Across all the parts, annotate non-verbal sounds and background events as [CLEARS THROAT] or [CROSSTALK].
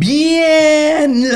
Bien. [LAUGHS]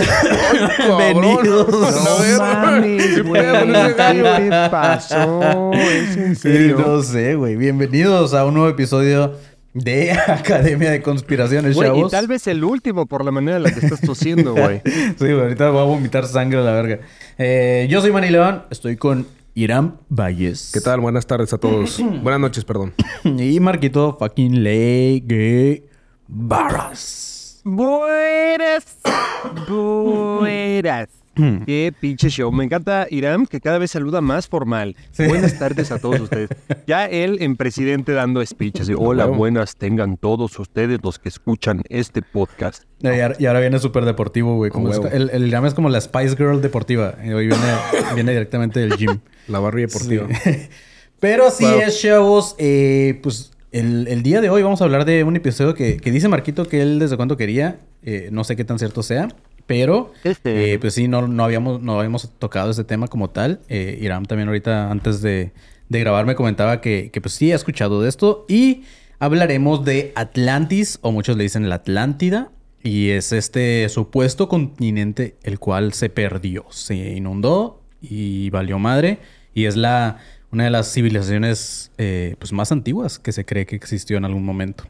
Bienvenidos. No mames, güey. ¿Qué te pasó? ¿Es en Sí, serio? no sé, güey. Bienvenidos a un nuevo episodio de [LAUGHS] Academia de Conspiraciones, Güey, y chavos. tal vez el último por la manera en la que estás tosiendo, [LAUGHS] güey. Sí, güey, ahorita voy a vomitar sangre a la verga. Eh, yo soy Manny León, estoy con Irán Valles. ¿Qué tal? Buenas tardes a todos. [COUGHS] Buenas noches, perdón. Y Marquito fucking Legue Barras. Buenas. [COUGHS] Buenas. Qué pinche show. Me encanta Irán, que cada vez saluda más formal. Buenas tardes a todos ustedes. [LAUGHS] Ya él en presidente dando speech. Así, Hola, buenas tengan todos ustedes los que escuchan este podcast. Y ahora, viene súper deportivo, güey. como El, el Irán es como la Spice Girl deportiva. Y hoy viene, [LAUGHS] viene directamente del gym. La Barbie deportiva. Sí. [LAUGHS] Pero Wow. es, chavos. eh, pues el, el día de hoy vamos a hablar de un episodio que, que dice Marquito que él desde cuando quería. eh, no sé qué tan cierto sea. Pero, Este. eh, pues sí, no, no, habíamos, no habíamos tocado ese tema como tal. Eh, Irán también ahorita, antes de, de grabar, me comentaba que, que, pues sí, ha escuchado de esto. Y hablaremos de Atlantis, o muchos le dicen la Atlántida. Y es este supuesto continente el cual se perdió, se inundó y valió madre. Y es la una de las civilizaciones eh, pues más antiguas que se cree que existió en algún momento.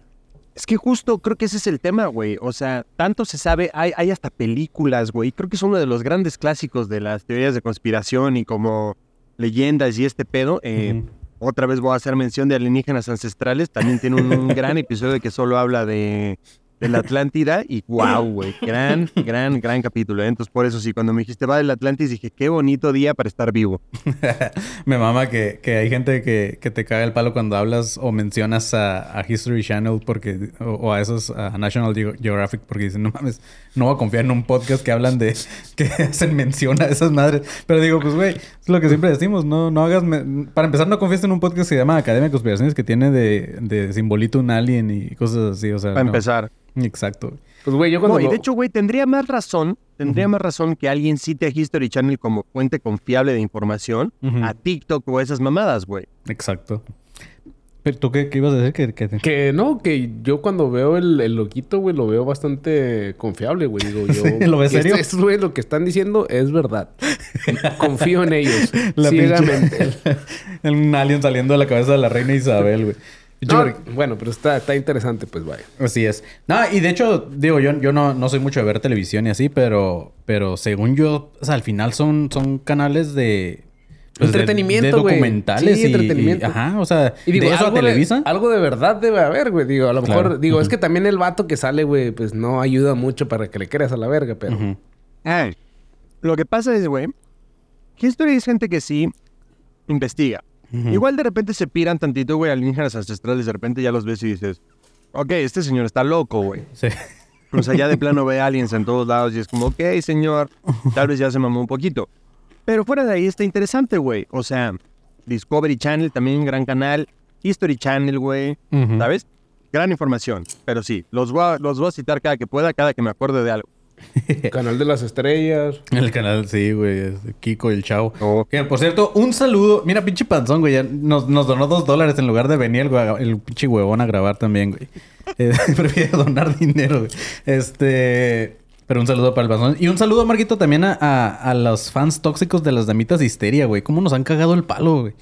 Es que justo creo que ese es el tema, güey. O sea, tanto se sabe, hay, hay hasta películas, güey. Creo que es uno de los grandes clásicos de las teorías de conspiración y como leyendas y este pedo. Eh. Otra vez voy a hacer mención de alienígenas ancestrales. También tiene un, un gran episodio que solo habla de, de la Atlántida. Y wow, güey. Gran, gran, gran capítulo. ¿eh? Entonces, por eso sí, cuando me dijiste va del Atlantis, dije, qué bonito día para estar vivo. [LAUGHS] Me mama que, que hay gente que, que te caga el palo cuando hablas o mencionas a, a History Channel porque o, o a esos a National Geo- Geographic porque dicen, no mames, no voy a confiar en un podcast que hablan de [LAUGHS] que hacen mención a esas madres. Pero digo, pues güey, es lo que siempre decimos, no, no hagas me- para empezar no confíes en un podcast que se llama Academia de Conspiraciones que tiene de, de simbolito un alien y cosas así, o sea, Para no. empezar. Exacto. Pues, güey, yo cuando... No, y de hecho, güey, tendría más razón, tendría más razón que alguien cite a History Channel como fuente confiable de información a TikTok o esas mamadas, güey. Exacto. Pero tú qué, qué ibas a decir que, que- Que no, que yo cuando veo el, el loquito, güey, lo veo bastante confiable, güey. Digo, yo... [LAUGHS] ¿Lo ves serio? Estos güeyes lo que están diciendo es verdad. Confío en ellos. [LAUGHS] La ciegamente. [LAUGHS] pinche- un alien saliendo de la cabeza de la reina Isabel, güey. No, bueno, pero está, está interesante, pues, vaya. Así es. No, y de hecho, digo, yo, yo no, no soy mucho de ver televisión y así, pero, pero según yo, o sea, al final son, son canales de... pues, de- Entretenimiento, de, güey. documentales Sí, y- entretenimiento. y- ajá, o sea, Y digo, de eso a algo Televisa. De, algo de verdad debe haber, güey. Digo, a lo Claro. mejor... Digo, es que también el vato que sale, güey, pues no ayuda mucho para que le creas a la verga, pero... Ujú. Lo que pasa es, güey, History es gente que sí investiga. Igual de repente se piran tantito, güey, alienígenas ancestrales, de repente ya los ves y dices, ok, este señor está loco, güey. Sí. O sea, ya de plano [LAUGHS] ve aliens en todos lados y es como, ok, señor, tal vez ya se mamó un poquito. Pero fuera de ahí está interesante, güey. O sea, Discovery Channel, también gran canal. History Channel, güey. Ujú. ¿Sabes? Gran información. Pero sí, los voy, a, los voy a citar cada que pueda, cada que me acuerde de algo. [LAUGHS] Canal de las estrellas. El canal, sí, güey. Kiko y el Chavo. Oh. Que, por cierto, un saludo. Mira, pinche panzón, güey. nos, nos donó dos dólares en lugar de venir el, pinche huevón a grabar también, güey. [LAUGHS] Eh, [LAUGHS] prefiere donar dinero, güey. Este... Pero un saludo para el panzón. Y un saludo, Marquito, también a, a, a los fans tóxicos de las damitas de histeria, güey. ¿Cómo nos han cagado el palo, güey?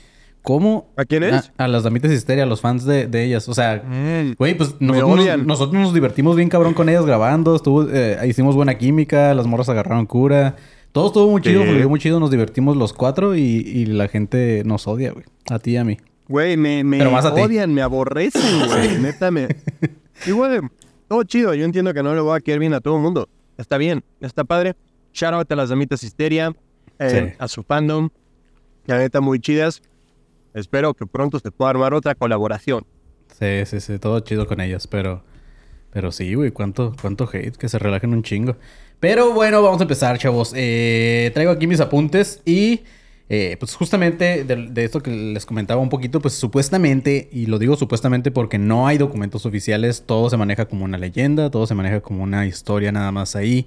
¿Cómo? ¿A quiénes? A, a las damitas histeria, a los fans de, de ellas. O sea, Mm. güey, pues nosotros nos, nosotros nos divertimos bien cabrón con ellas grabando. Estuvo, eh, hicimos buena química, las morras agarraron cura. Todo estuvo muy chido, fluyó muy chido. Nos divertimos los cuatro y, y la gente nos odia, güey. A ti y a mí. Güey, me, me odian, me aborrecen, güey. Neta, me... [LAUGHS] Y, güey, todo chido. Yo entiendo que no le voy a quedar bien a todo el mundo. Está bien, está padre. Shout out a las damitas Histeria, eh, Sí. a su fandom. La neta, muy chidas. Espero que pronto se pueda armar otra colaboración. Sí, sí, sí. Todo chido con ellas, pero... Pero sí, güey. ¿Cuánto, cuánto hate. Que se relajen un chingo. Pero bueno, vamos a empezar, chavos. Eh, traigo aquí mis apuntes y... eh, pues justamente de, esto que les comentaba un poquito, pues supuestamente, y lo digo supuestamente porque no hay documentos oficiales, todo se maneja como una leyenda, todo se maneja como una historia nada más ahí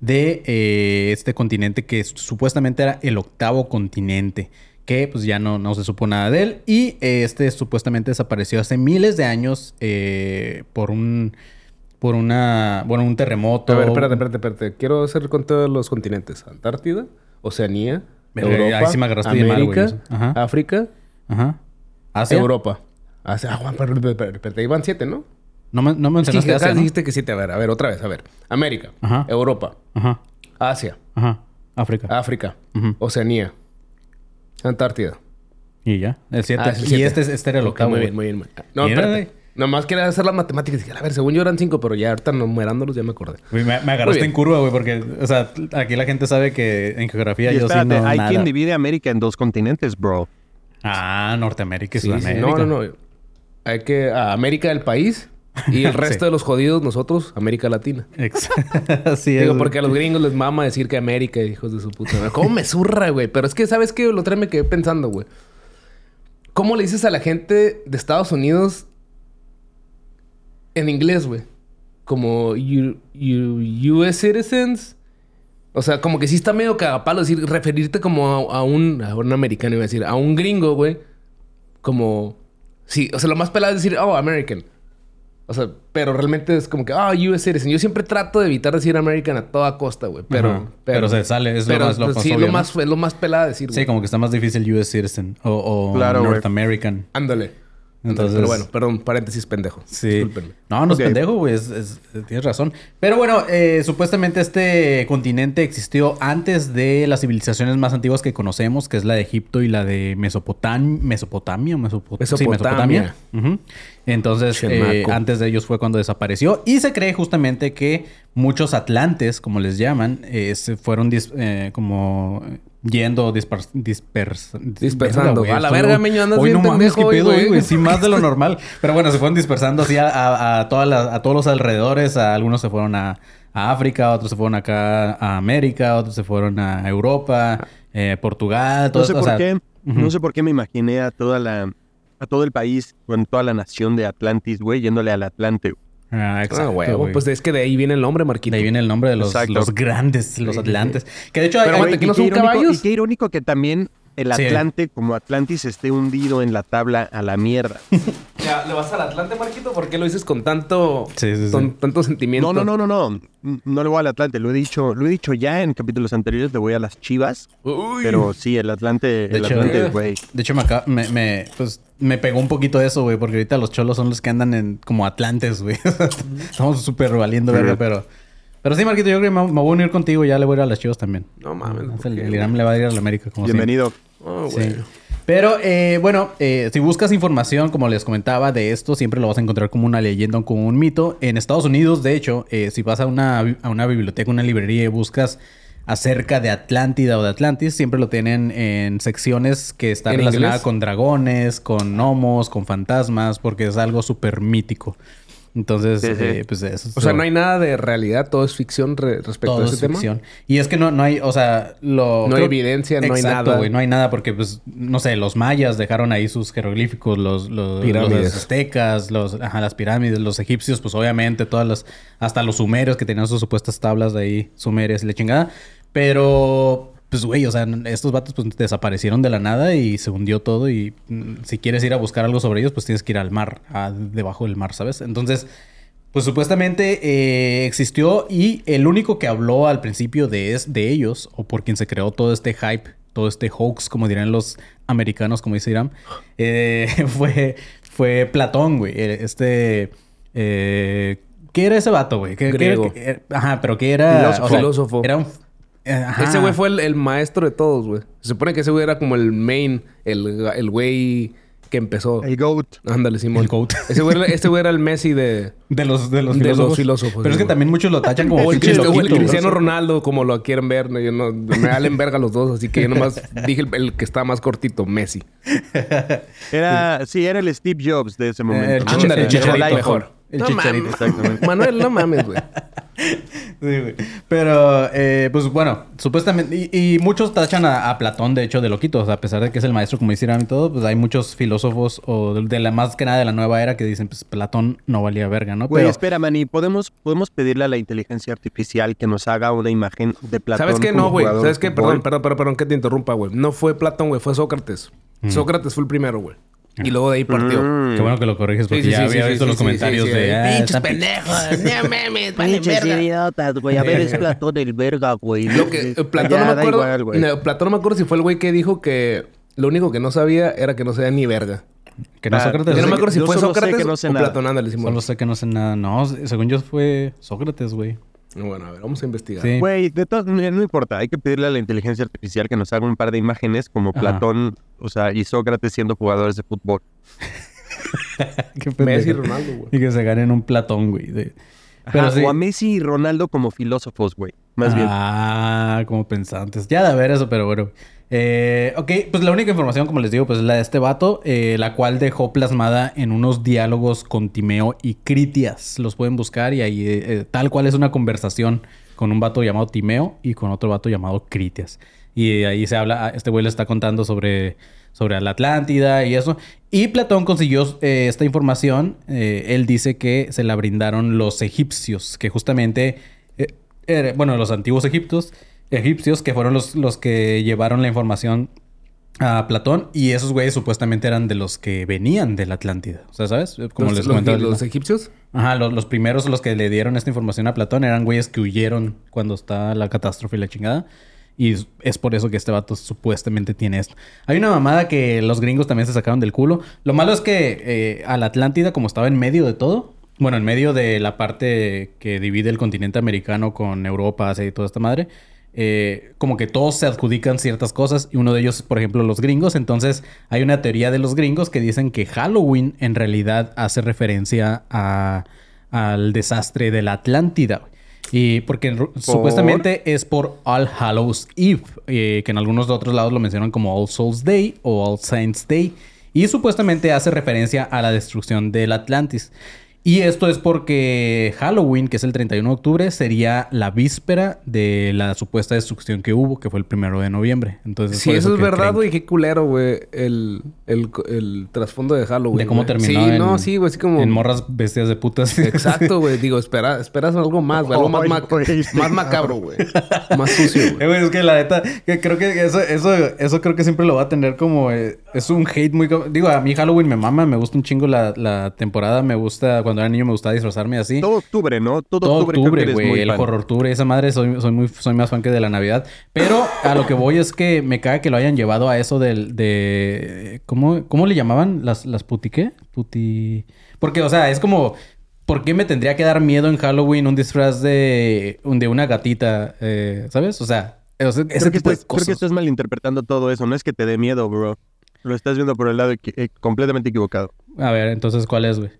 de eh, este continente que supuestamente era el octavo continente, que pues ya no, no se supo nada de él, y eh, este supuestamente desapareció hace miles de años eh, por un... Por una... Bueno, un terremoto. A ver, espérate, espérate, espérate. Quiero hacer el conteo de los continentes. Antártida, Oceanía, Europa, sí me mal. Ajá. África, Ajá. ¿Asia? Europa. Asia. Ah, Juan, iban siete, ¿no? No, me, no mencionaste acá Asia, ¿no? dijiste que siete. A ver, a ver, otra vez. A ver. América, Ajá. Europa, Ajá. Asia, Ajá. África. África. Oceanía, Antártida. Y ya. El 7. Ah, es el y este, es- este era el octavo. Bien, muy bien. muy bien. No, espérate. Nomás quería hacer las matemáticas. Dije, a ver, según yo eran cinco, pero ya ahorita numerándolos ya me acordé. Güey, me, agarraste en curva, güey, porque, o sea, aquí la gente sabe que en geografía Y yo espérate, sí no hay nada. quien divide América en dos continentes, bro. Ah, Norteamérica y Sí, sí. Sudamérica. No, no, no. Hay que... A América el país y el [LAUGHS] resto Sí. de los jodidos nosotros, América Latina. Exacto. [LAUGHS] Así. Digo, porque a los gringos les mama decir que América, hijos de su puta madre. ¿Cómo me zurra, güey? Pero es que, ¿sabes qué? Lo vez me quedé pensando, güey. ¿Cómo le dices a la gente de Estados Unidos en inglés, güey? Como you, you- US citizens. O sea, como que sí está medio cagapalo decir, referirte como a, a un, a un americano, iba a decir, a un gringo, güey. Como, sí, o sea, lo más pelado es decir, oh, American. O sea, pero realmente es como que, ah, US citizen. Yo siempre trato de evitar decir American a toda costa, güey. Pero. Pero se sale, es lo pero, más- lo pues, más sí, obvio, lo ¿no? más, es lo más pelada decir. Sí, como que está más difícil US Citizen o, o Claro. North American. Ándale. Entonces- Pero bueno, perdón, paréntesis pendejo. Sí. Discúlpenme. No, no es pendejo, güey. es- es- tienes razón. Pero bueno, eh, supuestamente este continente existió antes de las civilizaciones más antiguas que conocemos, que es la de Egipto y la de Mesopotam Mesopotamia. Mesopot- sí, Mesopotamia. Ujú. Entonces, eh, antes de ellos fue cuando desapareció. Y se cree justamente que muchos atlantes, como les llaman, eh, se fueron dis- eh, como yendo dispers- dispers- Dispersando. güey, A la estoy- verga, meño, andas Hoy bien no mames, qué pedo, güey. Sí, más de lo [LAUGHS] normal. Pero bueno, se fueron dispersando así a, a- a todas las- a todos los alrededores. A algunos se fueron a, a África, otros se fueron acá a América, otros se fueron a Europa, eh, Portugal. todo No sé esto, o por sea, qué, ujú. no sé por qué me imaginé a toda la, a todo el país, con toda la nación de Atlantis, güey, yéndole al Atlante. Ah, Ah, exacto, huevo. güey. Pues es que de ahí viene el nombre, De Marquito. ahí viene el nombre de los, grandes, los Sí, sí, atlantes. Que de hecho hay- Pero hay- aguanta, ¿que no y qué son irónico- caballos? Y qué irónico que también el Sí. Atlante, como Atlantis, esté hundido en la tabla a la mierda. [LAUGHS] Ya, ¿Le vas al Atlante, Marquito? ¿Por qué lo dices con tanto, Sí, sí, sí. con tanto sentimiento? No, no, no, no, no. No le voy al Atlante. Lo he dicho, lo he dicho ya en capítulos anteriores. Le voy a las Chivas. Uy. Pero sí, el Atlante, De el hecho, Atlante, eh. güey. De hecho, me, acaba- me, me- pues, me pegó un poquito eso, güey, porque ahorita los cholos son los que andan en como atlantes, güey. [LAUGHS] Estamos súper valiendo verga, pero... Pero sí, Marquito, yo creo que me, me voy a unir contigo. Ya le voy a ir a las chivas también. No mames. ¿por El? Irán le va a ir a la América, como. Bienvenido. Oh, Sí. Pero eh, bueno, eh, si buscas información, como les comentaba, de esto, siempre lo vas a encontrar como una leyenda o como un mito. En Estados Unidos, de hecho, eh, si vas a una, a una biblioteca, una librería y buscas acerca de Atlántida o de Atlantis, siempre lo tienen en secciones que están ¿En relacionadas inglés? con dragones, con gnomos, con fantasmas, porque es algo súper mítico. Entonces, Sí, sí. eh, pues eso. O sea, no hay nada de realidad, todo es ficción re- respecto Todo a es ese ficción. Y es que no, no hay, o sea, lo... No hay evidencia, no hay nada. güey, no hay nada porque, pues, no sé, los mayas dejaron ahí sus jeroglíficos, los, los, Pirámides. los aztecas, los, ajá, las pirámides, los egipcios, pues obviamente, todas las, hasta los sumerios que tenían sus supuestas tablas de ahí, sumerias y la chingada. Pero, pues, güey, o sea, estos vatos pues desaparecieron de la nada y se hundió todo y mm, si quieres ir a buscar algo sobre ellos, pues tienes que ir al mar, a- debajo del mar, ¿sabes? Entonces... Pues supuestamente eh, existió y el único que habló al principio de, es, de ellos, o por quien se creó todo este hype, todo este hoax, como dirían los americanos, como dice Irán, eh, [LAUGHS] fue, fue Platón, güey. Eh, Este... eh, ¿Qué era ese vato, güey? ¿Qué- qué era- Griego. qué- ajá, pero ¿qué era? Filósofo. O sea, Filósofo. Era un... eh, ajá. Ese güey fue el, el maestro de todos, güey. Se supone que ese güey era como el main, el el güey que empezó. El GOAT. Ándale, Simón. El GOAT. [LAUGHS] Ese güey, era- este güey era el Messi de... De los, de los De los filósofos. Pero es que güey. también muchos lo tachan como O el, Cristo- o el loquito, güey. Cristiano Ronaldo, como lo quieren ver. ¿no? Yo no, me valen verga los dos, así que yo nomás [LAUGHS] dije el, el que está más cortito, Messi. [LAUGHS] Era, sí, era el Steve Jobs de ese momento. el ¿no? chicha- Ándale, el Dejó chicharito. el mejor. El no chicharito. Exactamente. Manuel, no mames, güey. Sí, güey. Pero, eh, pues bueno, supuestamente. Y, y muchos tachan a, a Platón, de hecho, de loquito. O sea, a pesar de que es el maestro, como hicieran y todo, pues hay muchos filósofos, o de, de la más que nada de la nueva era, que dicen, pues Platón no valía verga, ¿no? Güey, Pero, espera, Manny, ¿podemos, podemos pedirle a la inteligencia artificial que nos haga una imagen de Platón ¿Sabes qué? No, güey. ¿Sabes qué? Perdón, perdón, perdón, perdón que te interrumpa, güey. No fue Platón, güey. Fue Sócrates. Sócrates fue el primero, güey. Y luego de ahí partió. Mm. qué bueno que lo corriges, porque Sí, sí, ya sí, había sí, visto sí, los sí, comentarios sí, sí, de. sí. "Ah, Pinches está pi-". pendejos. No [LAUGHS] mames, vale Pinches verga. idiotas, güey. A ver, es Platón el verga, güey. Lo que eh, Platón Ya, no me acuerdo. igual, no, Platón no me acuerdo si fue el güey que dijo que lo único que no sabía era que no sabía ni verga. Que no Ah, Sócrates. Yo no me acuerdo si fue Sócrates que no sé o nada. Platón, ándale, Simón. Solo sé que no sé nada. No, según yo fue Sócrates, güey. Bueno, a ver, vamos a investigar. Sí. Güey, de todas maneras, no importa. Hay que pedirle a la inteligencia artificial que nos haga un par de imágenes como Ajá. Platón, o sea, y Sócrates siendo jugadores de fútbol. [LAUGHS] Qué Messi y. Ronaldo, güey. Y que se ganen un Platón, güey. de- Pero Ajá, sí. O a Messi y Ronaldo como filósofos, güey. Más bien. Ah, como pensantes. Ya de ver eso, pero bueno. Eh, ok, pues la única información, como les digo, pues es la de este vato, eh, la cual dejó plasmada en unos diálogos con Timeo y Critias. Los pueden buscar y ahí eh, eh, tal cual es una conversación con un vato llamado Timeo y con otro vato llamado Critias. Y ahí se habla, ah, este güey le está contando sobre, sobre la Atlántida y eso. Y Platón consiguió esta información. él dice que se la brindaron los egipcios, que justamente, bueno, los antiguos egiptos, egipcios, que fueron los, los que llevaron la información a Platón. Y esos güeyes supuestamente eran de los que venían de la Atlántida. O sea, ¿sabes? Como los, les comentaba. los egipcios. Ajá, los, los primeros, los que le dieron esta información a Platón, eran güeyes que huyeron cuando está la catástrofe y la chingada. Y es- es por eso que este vato supuestamente tiene esto. Hay una mamada que los gringos también se sacaron del culo. Lo malo es que eh, a la Atlántida, como estaba en medio de todo, bueno, en medio de la parte que divide el continente americano con Europa, Asia y toda esta madre, eh, como que todos se adjudican ciertas cosas y uno de ellos, por ejemplo, los gringos. Entonces, hay una teoría de los gringos que dicen que Halloween en realidad hace referencia a, al desastre de la Atlántida. Y porque supuestamente es por All Hallows Eve, eh, que en algunos de otros lados lo mencionan como All Souls Day o All Saints Day. Y supuestamente hace referencia a la destrucción del Atlantis. Y esto es porque Halloween, que es el 31 de octubre, sería la víspera de la supuesta destrucción que hubo, que fue el primero de noviembre. Entonces, Sí, eso es que verdad, güey. Qué culero, güey. El, el, el trasfondo de Halloween. De cómo güey. terminó Sí, en, no, sí, güey. Así como... en morras bestias de putas. Exacto, güey. [LAUGHS] Digo, espera, esperas algo más, güey. Algo más, ma- más macabro, güey. Más sucio, [LAUGHS] Eh, güey. güey, es que la neta, que creo que eso, eso, eso creo que siempre lo va a tener como... eh, es un hate muy... Digo, a mí Halloween me mama, me gusta un chingo la, la temporada, me gusta... Cuando era niño me gustaba disfrazarme así. Todo octubre, ¿no? Todo, Todo octubre, güey. El horror octubre, esa madre, soy, soy muy, soy más fan que de la Navidad. Pero a lo que voy es que me caga que lo hayan llevado a eso del, de. ¿Cómo, cómo le llamaban? Las, las puti qué? Puti. Porque, o sea, es como. ¿Por qué me tendría que dar miedo en Halloween un disfraz de, de una gatita? eh, ¿Sabes? O sea, ese Creo que, estás, creo que estás malinterpretando todo eso. No es que te dé miedo, bro. Lo estás viendo por el lado eh, completamente equivocado. A ver, entonces, ¿cuál es, güey?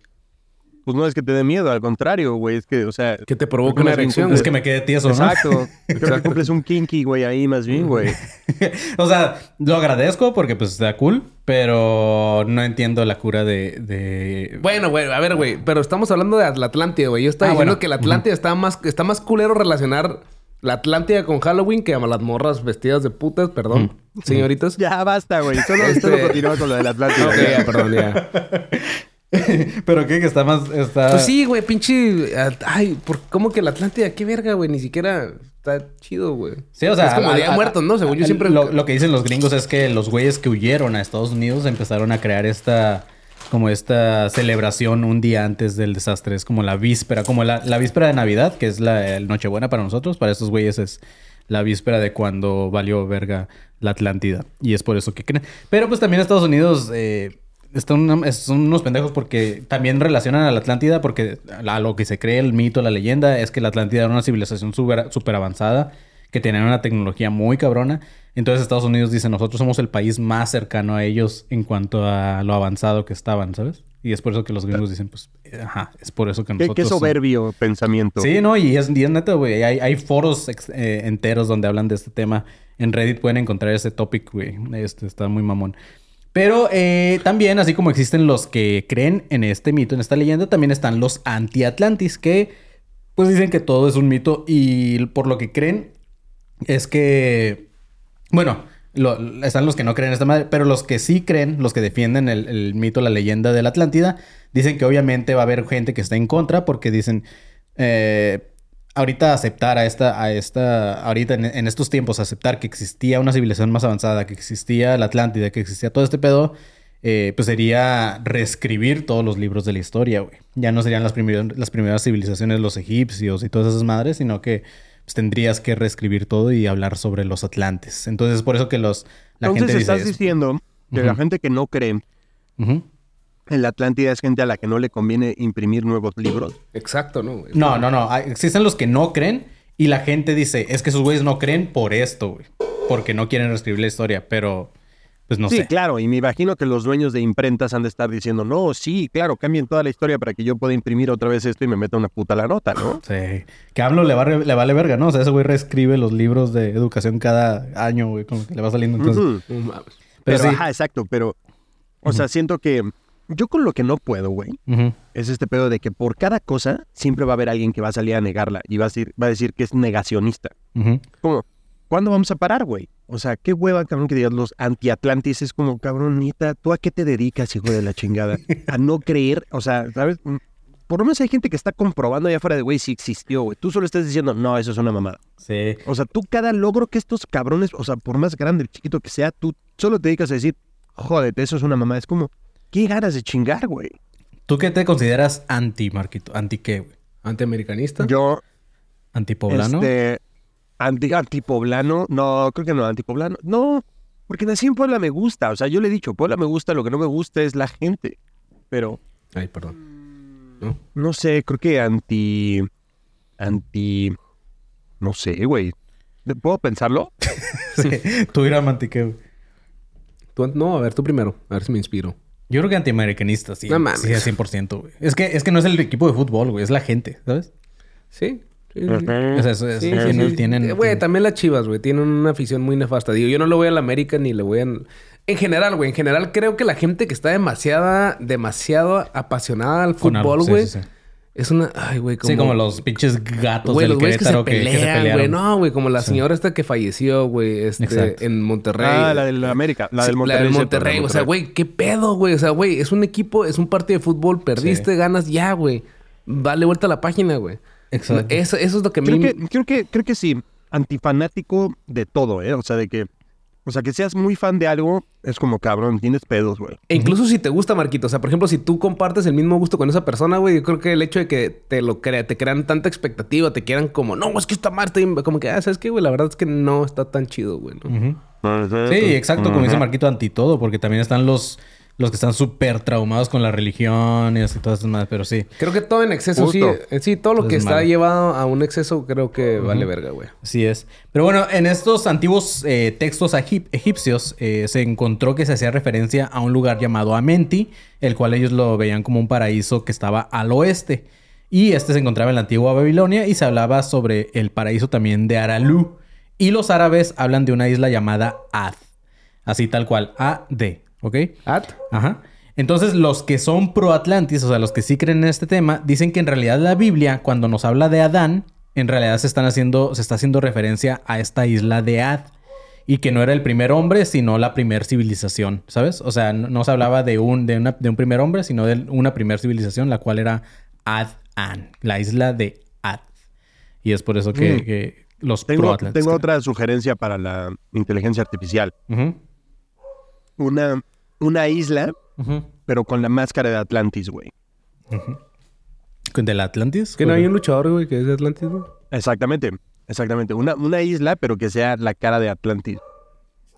Pues no es que te dé miedo, al contrario, güey. Es que, o sea... Que te provoca una erección, Es que me quedé tieso, ¿no? Exacto. [LAUGHS] Creo que cumples un kinky, güey, ahí más bien, güey. [LAUGHS] o sea, lo agradezco porque pues está cool, pero no entiendo la cura de... de... Bueno, güey, a ver, güey, pero estamos hablando de la Atlántida, güey. Yo estaba Ah, diciendo bueno. que la Atlántida está más está más culero relacionar la Atlántida con Halloween que a las morras vestidas de putas, perdón, señoritas. Ya basta, güey. Solo, Este- solo continúa con lo del Atlántico. Ok, ya, perdón, ya. [LAUGHS] [LAUGHS] ¿Pero qué? Que está más... Está... Pues sí, güey, pinche. Ay, ¿por, ¿cómo que la Atlántida? ¿Qué verga, güey? Ni siquiera está chido, güey. Sí, o sea... Es como a- Día a- Muertos, ¿no? Según yo siempre. Lo, lo que dicen los gringos es que los güeyes que huyeron a Estados Unidos empezaron a crear esta... Como esta celebración un día antes del desastre. Es como la víspera. Como la, la víspera de Navidad, que es la el Nochebuena para nosotros. Para estos güeyes es la víspera de cuando valió verga la Atlántida. Y es por eso que creen. Pero pues también Estados Unidos... eh, están son unos pendejos porque también relacionan a la Atlántida porque a lo que se cree el mito, la leyenda es que la Atlántida era una civilización súper super avanzada que tenían una tecnología muy cabrona. Entonces Estados Unidos dice, nosotros somos el país más cercano a ellos en cuanto a lo avanzado que estaban, ¿sabes? Y es por eso que los gringos dicen, pues, ajá, es por eso que Qué, nosotros... qué soberbio pensamiento. Sí, no, y es, y es neta, güey. Hay, hay foros ex- eh, enteros donde hablan de este tema. En Reddit pueden encontrar ese topic, güey. Este está muy mamón. Pero eh, también, así como existen los que creen en este mito, en esta leyenda, también están los anti-Atlantis, que pues dicen que todo es un mito y por lo que creen es que, bueno, están los que no creen en esta madre, pero los que sí creen, los que defienden el, el mito, la leyenda de la Atlántida, dicen que obviamente va a haber gente que está en contra porque dicen, eh, ahorita aceptar a esta, a esta, ahorita en, en estos tiempos, aceptar que existía una civilización más avanzada, que existía la Atlántida, que existía todo este pedo, eh, pues sería reescribir todos los libros de la historia, güey. Ya no serían las, primeras las primeras civilizaciones, los egipcios y todas esas madres, sino que pues, tendrías que reescribir todo y hablar sobre los atlantes. Entonces, es por eso que los, la Entonces gente dice estás eso. diciendo que la gente que no cree. En la Atlántida es gente a la que no le conviene imprimir nuevos libros. Exacto, ¿no? güey? No, no, no. Hay- Existen los que no creen y la gente dice, es que esos güeyes no creen por esto, güey. Porque no quieren reescribir la historia, pero pues no sí, sé. claro, y me imagino que los dueños de imprentas han de estar diciendo, no, sí, claro, cambien toda la historia para que yo pueda imprimir otra vez esto y me meta una puta la nota, ¿no? Sí. Que hablo le, va- le vale verga, ¿no? O sea, ese güey reescribe los libros de educación cada año, güey, como que le va saliendo. Entonces, pero, Pero, sí. ajá, exacto, pero, o sea, siento que yo con lo que no puedo, güey, es este pedo de que por cada cosa siempre va a haber alguien que va a salir a negarla y va a decir, va a decir que es negacionista. Ujú. Como, ¿cuándo vamos a parar, güey? O sea, qué hueva, cabrón, que digas los anti-atlantis. Es como, cabrón, neta, ¿tú a qué te dedicas, hijo de la chingada? A no creer, o sea, ¿sabes? Mm, Por lo menos hay gente que está comprobando allá afuera de, güey, si existió, güey. Tú solo estás diciendo, no, eso es una mamada. Sí. O sea, tú cada logro que estos cabrones, o sea, por más grande o chiquito que sea, tú solo te dedicas a decir, jódete, eso es una mamada. Es como, ¿qué ganas de chingar, güey? ¿Tú qué te consideras anti, Marquito? ¿Anti qué, güey? Antiamericanista. Yo, ¿Antipoblano? Este, anti, antipoblano, no, creo que no, antipoblano, no, porque nací en Puebla me gusta, o sea, yo le he dicho, Puebla me gusta, lo que no me gusta es la gente, pero Ay, perdón. No. no sé, creo que anti, anti, no sé, güey, ¿puedo pensarlo? [LAUGHS] Sí. ¿Tú eras anti qué, güey? Tú- no, a ver, tú primero. A ver si me inspiro. Yo creo que antiamericanista, sí. No mames. Sí, al 100%, güey. Es que, es que no es el equipo de fútbol, güey. Es la gente, ¿sabes? Sí. sí, sí. O sea, eso es- Sí, tienen... sí. tienen- Eh, Güey, también las chivas, güey, tienen una afición muy nefasta. Digo, yo no le voy a la América ni le voy a. En general, güey, en general creo que la gente que está demasiada, demasiado apasionada al fútbol, sí, güey, sí, sí. Es una. Ay, güey, como. Sí, como los pinches gatos Güey, del los que se Querétaro que, que se pelean, güey. No, güey, como la Sí. señora esta que falleció, güey, este, Exacto. en Monterrey. Ah, la de la América, la del Monterrey. La del Monterrey. O sea, güey, ¿qué pedo, güey? O sea, güey, es un equipo, es un partido de fútbol, perdiste, ganas, ya, güey. Dale vuelta a la página, güey. Exacto. Eso, eso es lo que a mí... Creo que, creo que, creo que sí, antifanático de todo, ¿eh? O sea, de que, o sea, que seas muy fan de algo, es como, cabrón, tienes pedos, güey. E incluso si te gusta, Marquito. O sea, por ejemplo, si tú compartes el mismo gusto con esa persona, güey, yo creo que el hecho de que te lo crea, te crean tanta expectativa, te quieran como, no, es que está mal, está bien", como que, ah, ¿sabes qué, güey? La verdad es que no está tan chido, güey. Sí, exacto, como dice Marquito, anti todo, porque también están los, los que están súper traumados con la religión y así todas esas más, pero sí, Creo que todo en exceso, sí. Justo. eh, Sí, todo lo que Es está malo. llevado a un exceso, creo que vale verga, güey. así es. Pero bueno, en estos antiguos eh, textos egip- egipcios eh, se encontró que se hacía referencia a un lugar llamado Amenti, el cual ellos lo veían como un paraíso que estaba al oeste. Y este se encontraba en la antigua Babilonia y se hablaba sobre el paraíso también de Aralú. Y los árabes hablan de una isla llamada Ad. Así tal cual, A-D, ¿ok? ¿At? Ajá. Entonces, los que son pro-Atlantis, o sea, los que sí creen en este tema, dicen que en realidad la Biblia, cuando nos habla de Adán, en realidad se están haciendo, se está haciendo referencia a esta isla de Ad. Y que no era el primer hombre, sino la primer civilización, ¿sabes? O sea, no, no se hablaba de un, de, una- de un primer hombre, sino de una primer civilización, la cual era Ad-An, la isla de Ad. Y es por eso que, Mm. que los Tengo, pro-Atlantis. tengo creen. otra sugerencia para la inteligencia artificial. Ujú, Una, una isla, pero con la máscara de Atlantis, güey. ¿Del Atlantis? Que no hay un luchador, güey, que es de Atlantis, güey. Exactamente, exactamente. Una, una isla, pero que sea la cara de Atlantis.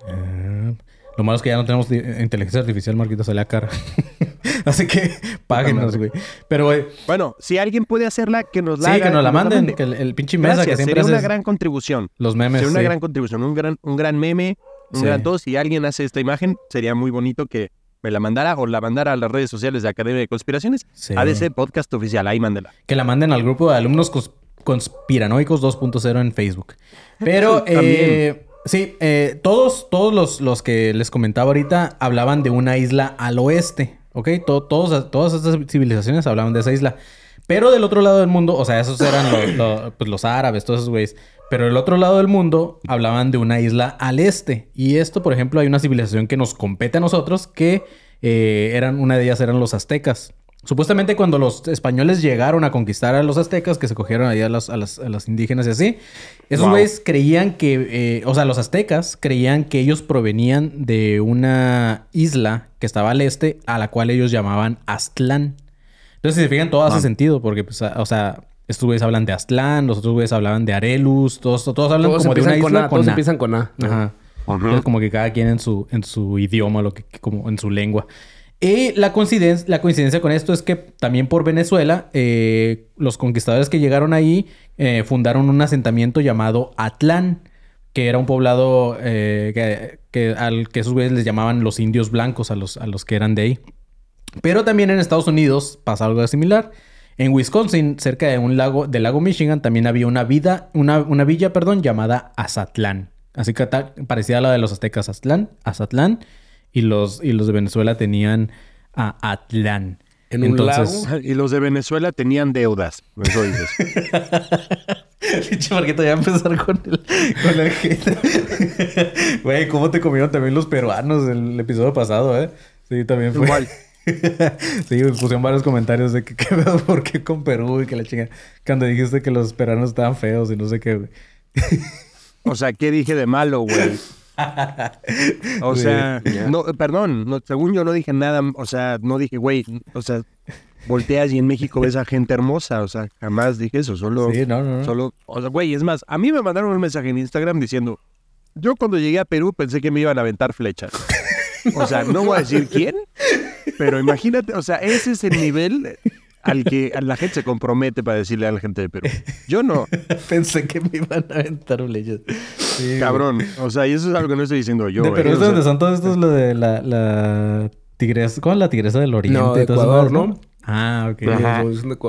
Ah, lo malo es que ya no tenemos inteligencia artificial, Marquito, se la cara. [LAUGHS] Así que páguenos, güey. Pero, güey, Bueno, si alguien puede hacerla, que nos la sí, haga, que nos la manden. mande. Que el, el pinche mesa Gracias, que siempre sería una gran contribución. los memes. Sería una sí. gran contribución, un gran, un gran meme, Sí. gran todo. Si alguien hace esta imagen, sería muy bonito que me la mandara o la mandara a las redes sociales de Academia de Conspiraciones. Sí. ADC Podcast Oficial, ahí mándela. Que la manden al grupo de alumnos cons- conspiranoicos 2.0 en Facebook. Pero, eh, Sí, eh, todos, todos los, los que les comentaba ahorita hablaban de una isla al oeste, ¿ok? To- todos, todas estas civilizaciones hablaban de esa isla. Pero del otro lado del mundo, o sea, esos eran pues, los árabes, todos esos güeyes. Pero del otro lado del mundo hablaban de una isla al este. Y esto, por ejemplo, hay una civilización que nos compete a nosotros, que eh, eran, una de ellas eran los aztecas. Supuestamente cuando los españoles llegaron a conquistar a los aztecas, que se cogieron ahí a las, a las- a las indígenas y así, esos Wow. güeyes creían que, eh, o sea, los aztecas creían que ellos provenían de una isla que estaba al este, a la cual ellos llamaban Aztlán. Entonces, si se fijan, todo hace sentido, porque, pues, a- o sea, estos güeyes hablan de Aztlán, los otros güeyes hablan de Arelus, todos, todos hablan Todos como de una con isla A. con Todos A. empiezan con A. Ajá. Entonces, como que cada quien en su, en su idioma, lo que, como en su lengua. Y la coincidencia, la coincidencia con esto es que también por Venezuela, eh, los conquistadores que llegaron ahí eh, fundaron un asentamiento llamado Atlán, que era un poblado eh, que, que- al que esos güeyes les llamaban los indios blancos, a los, a los que eran de ahí. Pero también en Estados Unidos pasa algo similar. En Wisconsin, cerca de un lago, del lago Michigan, también había una vida, una, una villa, perdón, llamada Azatlán. Así que parecida a la de los aztecas Aztlán, Azatlán. Y los, y los de Venezuela tenían a Atlán. En un Y los de Venezuela tenían deudas. Eso dices. [LAUGHS] Pinche Marquito, ya empezar con el, con el hate. [LAUGHS] Güey, ¿cómo te comieron también los peruanos el episodio pasado, eh? Sí, también fue. Igual. [LAUGHS] sí, pusieron varios comentarios de que [LAUGHS] qué por qué con Perú y que la chinga. Cuando dijiste que los peruanos estaban feos y no sé qué, güey. [LAUGHS] O sea, ¿qué dije de malo, güey? O sea, no, perdón, no, según yo no dije nada, o sea, no dije, güey, o sea, volteas y en México ves a gente hermosa, o sea, jamás dije eso, solo, Sí, no, no, no. solo, o sea, güey, es más, a mí me mandaron un mensaje en Instagram diciendo, yo cuando llegué a Perú pensé que me iban a aventar flechas. O sea, no voy a decir quién, pero imagínate, o sea, ese es el nivel al que a la gente se compromete para decirle a la gente de Perú. Yo no, [LAUGHS] Pensé que me iban a aventar flechas. Sí, cabrón, o sea, y eso es algo que no estoy diciendo yo. De eh, Perú o es sea, donde son todos estos, lo de la, la tigresa. ¿Cómo es la tigresa del oriente? No, de Ecuador, ¿no? Ah, ok. Ajá.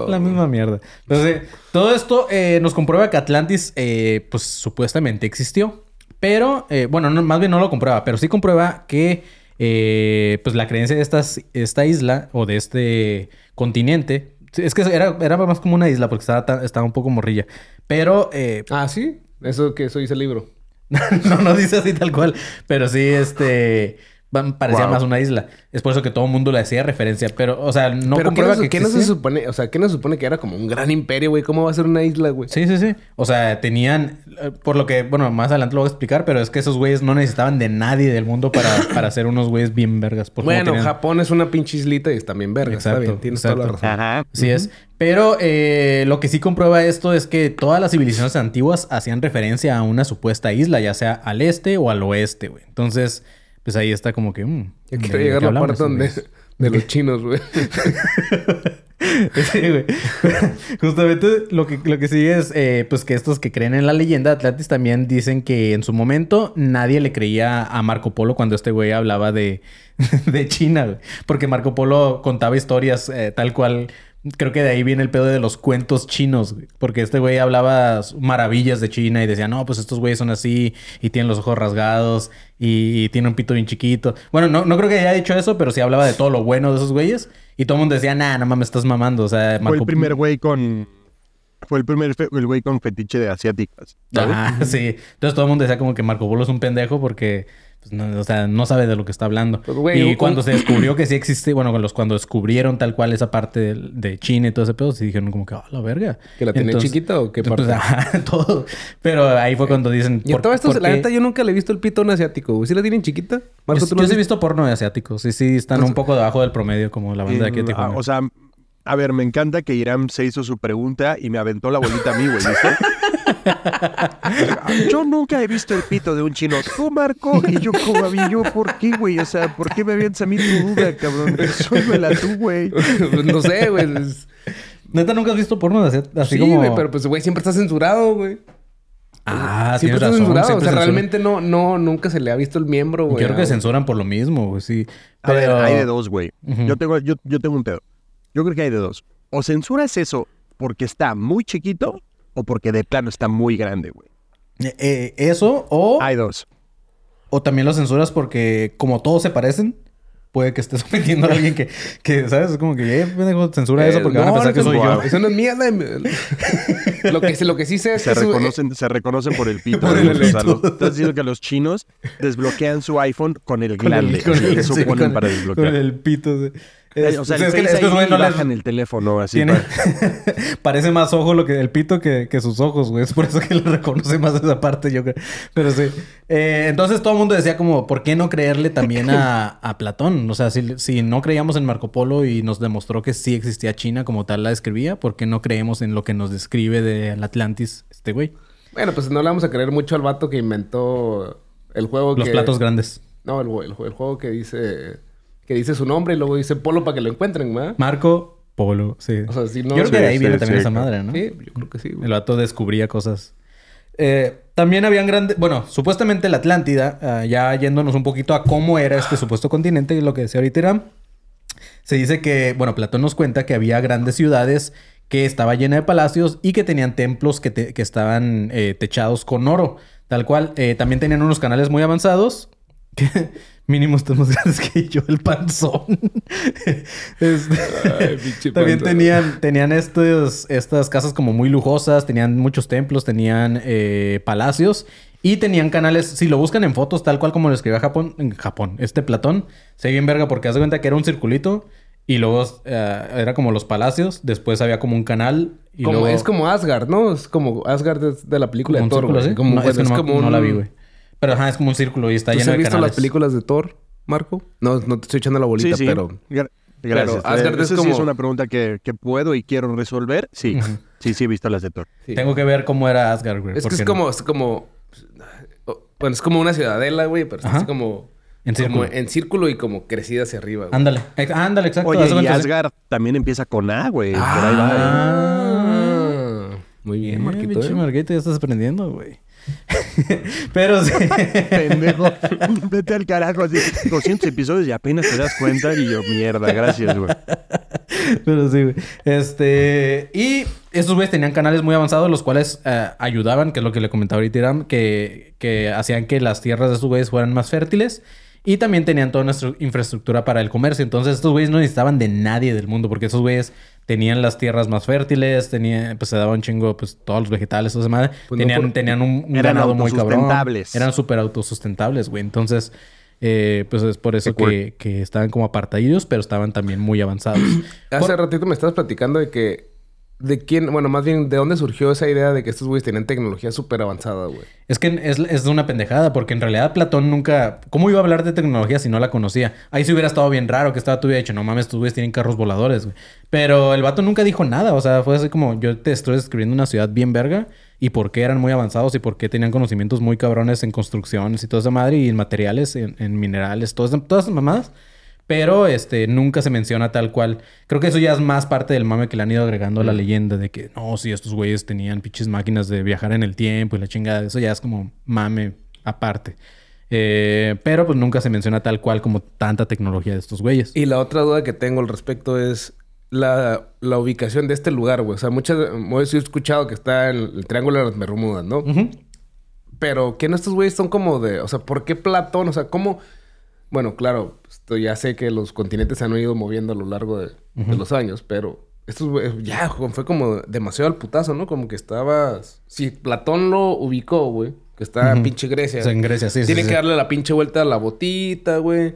La misma mierda. Entonces, todo esto eh, nos comprueba que Atlantis, eh, pues supuestamente existió. Pero, eh, bueno, no- más bien no lo comprueba, pero sí comprueba que, eh, pues la creencia de estas, esta isla o de este continente, es que era, era más como una isla porque estaba, tan- estaba un poco morrilla. Pero, eh, Ah, sí. Eso que eso dice el libro. [LAUGHS] no, no dice así tal cual, pero sí, este, parecía Wow. más una isla. Es por eso que todo el mundo le hacía referencia, pero, o sea, no Pero ¿qué comprueba no, que ¿qué no se supone? O sea, ¿qué no se supone que era como un gran imperio, güey? ¿Cómo va a ser una isla, güey? Sí, sí, sí. O sea, tenían, eh, por lo que, bueno, más adelante lo voy a explicar, pero es que esos güeyes no necesitaban de nadie del mundo para, [COUGHS] para ser unos güeyes bien vergas. por Bueno, tenían- Japón es una pinche islita y está bien verga. Está Exacto, bien, tienes toda la razón. Ajá. Así es. Pero eh, lo que sí comprueba esto es que todas las civilizaciones antiguas hacían referencia a una supuesta isla, ya sea al este o al oeste, güey. Entonces, pues ahí está como que... mm, Ya ¿de quiero llegar a la parte donde... [LAUGHS] De los chinos, güey. [LAUGHS] Sí, güey. [LAUGHS] Justamente lo que, lo que sigue es, eh, pues que estos que creen en la leyenda de Atlantis también dicen que en su momento nadie le creía a Marco Polo cuando este güey hablaba de, de China, güey. Porque Marco Polo contaba historias eh, tal cual. Creo que de ahí viene el pedo de los cuentos chinos, güey. Porque este güey hablaba maravillas de China y decía, no, pues estos güeyes son así y tienen los ojos rasgados y, y tienen un pito bien chiquito. Bueno, no, no creo que haya dicho eso, pero sí hablaba de todo lo bueno de esos güeyes. Y todo el mundo decía, nah, no mames, estás mamando. O sea, Fue el primer güey con. Fue el primer fe- el güey con fetiche de asiáticas. ¿sabes? Ah, [LAUGHS] sí. Entonces todo el mundo decía como que Marco Polo es un pendejo porque, pues, no, o sea, no sabe de lo que está hablando. Pues, güey, y un- cuando se descubrió que sí existe, bueno, los, cuando descubrieron tal cual esa parte de, de China y todo ese pedo, sí dijeron como que, ah, la verga. ¿Que la tenía chiquita o qué pues, parte? [LAUGHS] ajá, todo. Pero ahí fue cuando dicen... Y ¿por- todo esto, la qué? neta, yo nunca le he visto el pito a un asiático. ¿Sí la tienen chiquita? Marco, Yo, ¿tú yo lo sí he visto porno de asiáticos. Sí, sí, están un poco debajo del promedio como la banda de aquí de Mm, Tijuana. ah, o sea, a ver, me encanta que Irán se hizo su pregunta y me aventó la bolita a mí, güey, ¿viste? [LAUGHS] yo nunca he visto el pito de un chino. Tú, Marco. Y yo, como a mí, yo, ¿por qué, güey? O sea, ¿por qué me avientas a mí tu duda, cabrón? Resuélvela tú, güey. Pues no sé, güey. Es- ¿Neta nunca has visto porno asiáticos? Así sí, como... güey, pero pues, güey, siempre está censurado, güey. Ah, siempre está razón. censurado. siempre o sea, realmente no, no, nunca se le ha visto el miembro, Y güey. creo que censuran por lo mismo, güey, sí. A ver, Pero- hay de dos, güey. Yo, tengo, yo, yo tengo un pedo. Yo creo que hay de dos. O censuras eso porque está muy chiquito o porque de plano está muy grande, güey. Eh, eh, eso o, Hay dos. o también lo censuras porque como todos se parecen, puede que estés [LAUGHS] ofendiendo a alguien que, que ¿sabes? Es como que, eh, pendejo, censura eso porque Eh, van a no, pensar que soy yo. Eso no es mierda. [LAUGHS] lo, que, lo que sí sé es Se que su- reconocen, se reconocen por el pito. Por el O sea, pito. los- estás diciendo que los chinos desbloquean su iPhone con el Con el- glande. con el- Eso sí, ponen con- para desbloquear. Con el pito. de- Es- o sea, es el que- es Face que, ID no les- bajan el teléfono así. Tiene... para- [LAUGHS] Parece más ojo lo que el pito que, que sus ojos, güey. Es por eso que le reconoce más esa parte, yo creo. Pero sí. Eh, entonces todo el mundo decía como, ¿por qué no creerle también a, a Platón? O sea, si, si no creíamos en Marco Polo y nos demostró que sí existía China como tal la describía, ¿por qué no creemos en lo que nos describe del Atlantis este güey? Bueno, pues no le vamos a creer mucho al vato que inventó el juego Los que... platos grandes. No, el, el, el juego que dice... Que dice su nombre y luego dice Polo para que lo encuentren, ¿verdad? Marco Polo, sí. O sea, si no... yo creo que de ahí sí, viene sí, también sí, esa madre, ¿no? Sí, yo creo que sí. güey. El vato descubría cosas. Eh, también habían grandes... Bueno, supuestamente la Atlántida, ah, ya yéndonos un poquito a cómo era este supuesto continente, lo que decía ahorita Irán, se dice que, bueno, Platón nos cuenta que había grandes ciudades que estaba llena de palacios y que tenían templos que, te- que estaban eh, techados con oro. Tal cual, eh, también tenían unos canales muy avanzados. [LAUGHS] Que mínimo están más grandes que yo, el panzón. [LAUGHS] Este, Ay, [LAUGHS] también tenían, tenían estos, estas casas como muy lujosas, tenían muchos templos, tenían eh, palacios y tenían canales. Si lo buscan en fotos, tal cual como lo escribía Japón, en Japón, este Platón, se ve bien verga porque hace cuenta que era un circulito y luego eh, era como los palacios, después había como un canal y Como- luego Es como Asgard, ¿no? Es como Asgard de la película como de Thor, güey. Como, no, es que es no, como no la vi, güey. Pero ajá, es como un círculo y está ¿Tú lleno has de visto canales. las películas de Thor, Marco? No, no te estoy echando la bolita, Sí, sí. pero... Gra- Gracias. Pero Asgard Eh, es esa sí es como- una pregunta que, que puedo y quiero resolver. Sí, sí, sí he visto las de Thor. sí. Tengo que ver cómo era Asgard, güey. Es que es como, es como... Bueno, es como una ciudadela, güey, pero así como... En como círculo. en círculo y como crecida hacia arriba, güey. Ándale. Ex- Ándale, exacto. Oye, y. Asgard también empieza con A, güey. Por ahí va. ¿eh? Ah, muy bien, Eh, Marquito. pinche ¿eh? Marquito, ya estás aprendiendo, güey. [LAUGHS] Pero sí. Pendejo. Vete al carajo. Así, 200 episodios y apenas te das cuenta. Y yo, mierda, gracias, güey. Pero sí, güey. Este. Y estos güeyes tenían canales muy avanzados, los cuales eh, ayudaban, que es lo que le comentaba ahorita Iram, que, que hacían que las tierras de estos güeyes fueran más fértiles. Y también tenían toda nuestra infraestructura para el comercio. Entonces, estos güeyes no necesitaban de nadie del mundo, porque esos güeyes tenían las tierras más fértiles, tenían, pues se daban un chingo, pues todos los vegetales, esa madre. Pues no tenían, por- tenían un, un Eran ganado muy cabrón. autosustentables. Eran súper autosustentables, güey. Entonces, eh, pues es por eso que, que estaban como apartadillos, pero estaban también muy avanzados. [CLEARS THROAT] Hace Por- ratito me estabas platicando de que... ¿De quién? Bueno, más bien, ¿de dónde surgió esa idea de que estos güeyes tenían tecnología súper avanzada, güey? Es que es, es una pendejada, porque en realidad Platón nunca... ¿Cómo iba a hablar de tecnología si no la conocía? Ahí sí hubiera estado bien raro que estaba tú hubiera dicho, no mames, estos güeyes tienen carros voladores, güey. Pero el vato nunca dijo nada, o sea, fue así como, yo te estoy describiendo una ciudad bien verga y por qué eran muy avanzados y por qué tenían conocimientos muy cabrones en construcciones y toda esa madre y en materiales, en, en minerales, todas, todas esas mamadas. Pero este nunca se menciona tal cual. Creo que eso ya es más parte del mame que le han ido agregando a la leyenda de que no, si estos güeyes tenían pinches máquinas de viajar en el tiempo y la chingada. Eso ya es como mame aparte. Eh, pero pues nunca se menciona tal cual como tanta tecnología de estos güeyes. Y la otra duda que tengo al respecto es la, la ubicación de este lugar, güey. O sea, muchas... Yo he escuchado que está en el Triángulo de las Bermudas, ¿no? Pero que no estos güeyes son como de... O sea, ¿por qué Platón? O sea, ¿cómo...? Bueno, claro, esto ya sé que los continentes se han ido moviendo a lo largo de, de los años, pero güeyes... Ya, fue como demasiado al putazo, ¿no? Como que estabas... Si Platón lo ubicó, güey, que está en pinche Grecia. O sea, en Grecia, sí, Tiene sí. que darle la pinche vuelta a la botita, güey.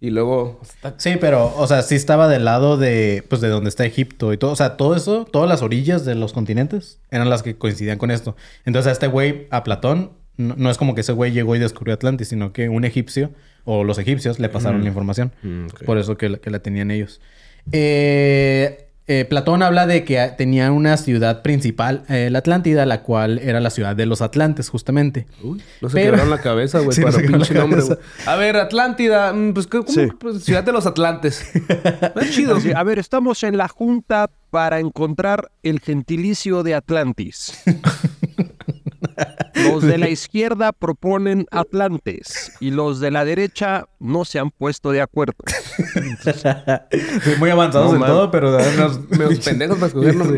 Y luego... Sí, pero, o sea, sí estaba del lado de, pues, de donde está Egipto y todo. O sea, todo eso, todas las orillas de los continentes eran las que coincidían con esto. Entonces, a este güey, a Platón, no, no es como que ese güey llegó y descubrió Atlantis, sino que un egipcio o los egipcios le pasaron la información. Mm. Por eso que, la- que la tenían ellos. Eh, eh, Platón habla de que tenía una ciudad principal, eh, la Atlántida, la cual era la ciudad de los Atlantes, justamente. Uy, no se Pero- quebraron la cabeza, güey, [LAUGHS] Sí, para no pinche nombre. A ver, Atlántida, mm, pues, ¿cómo? Sí. Pues, ciudad de los Atlantes. [LAUGHS] Está chido. Así, a ver, estamos en la junta para encontrar el gentilicio de Atlantis. [LAUGHS] Los de la izquierda proponen Atlantes y los de la derecha no se han puesto de acuerdo. Sí, muy avanzados No, en todo, pero unos [LAUGHS] pendejos para escogernos.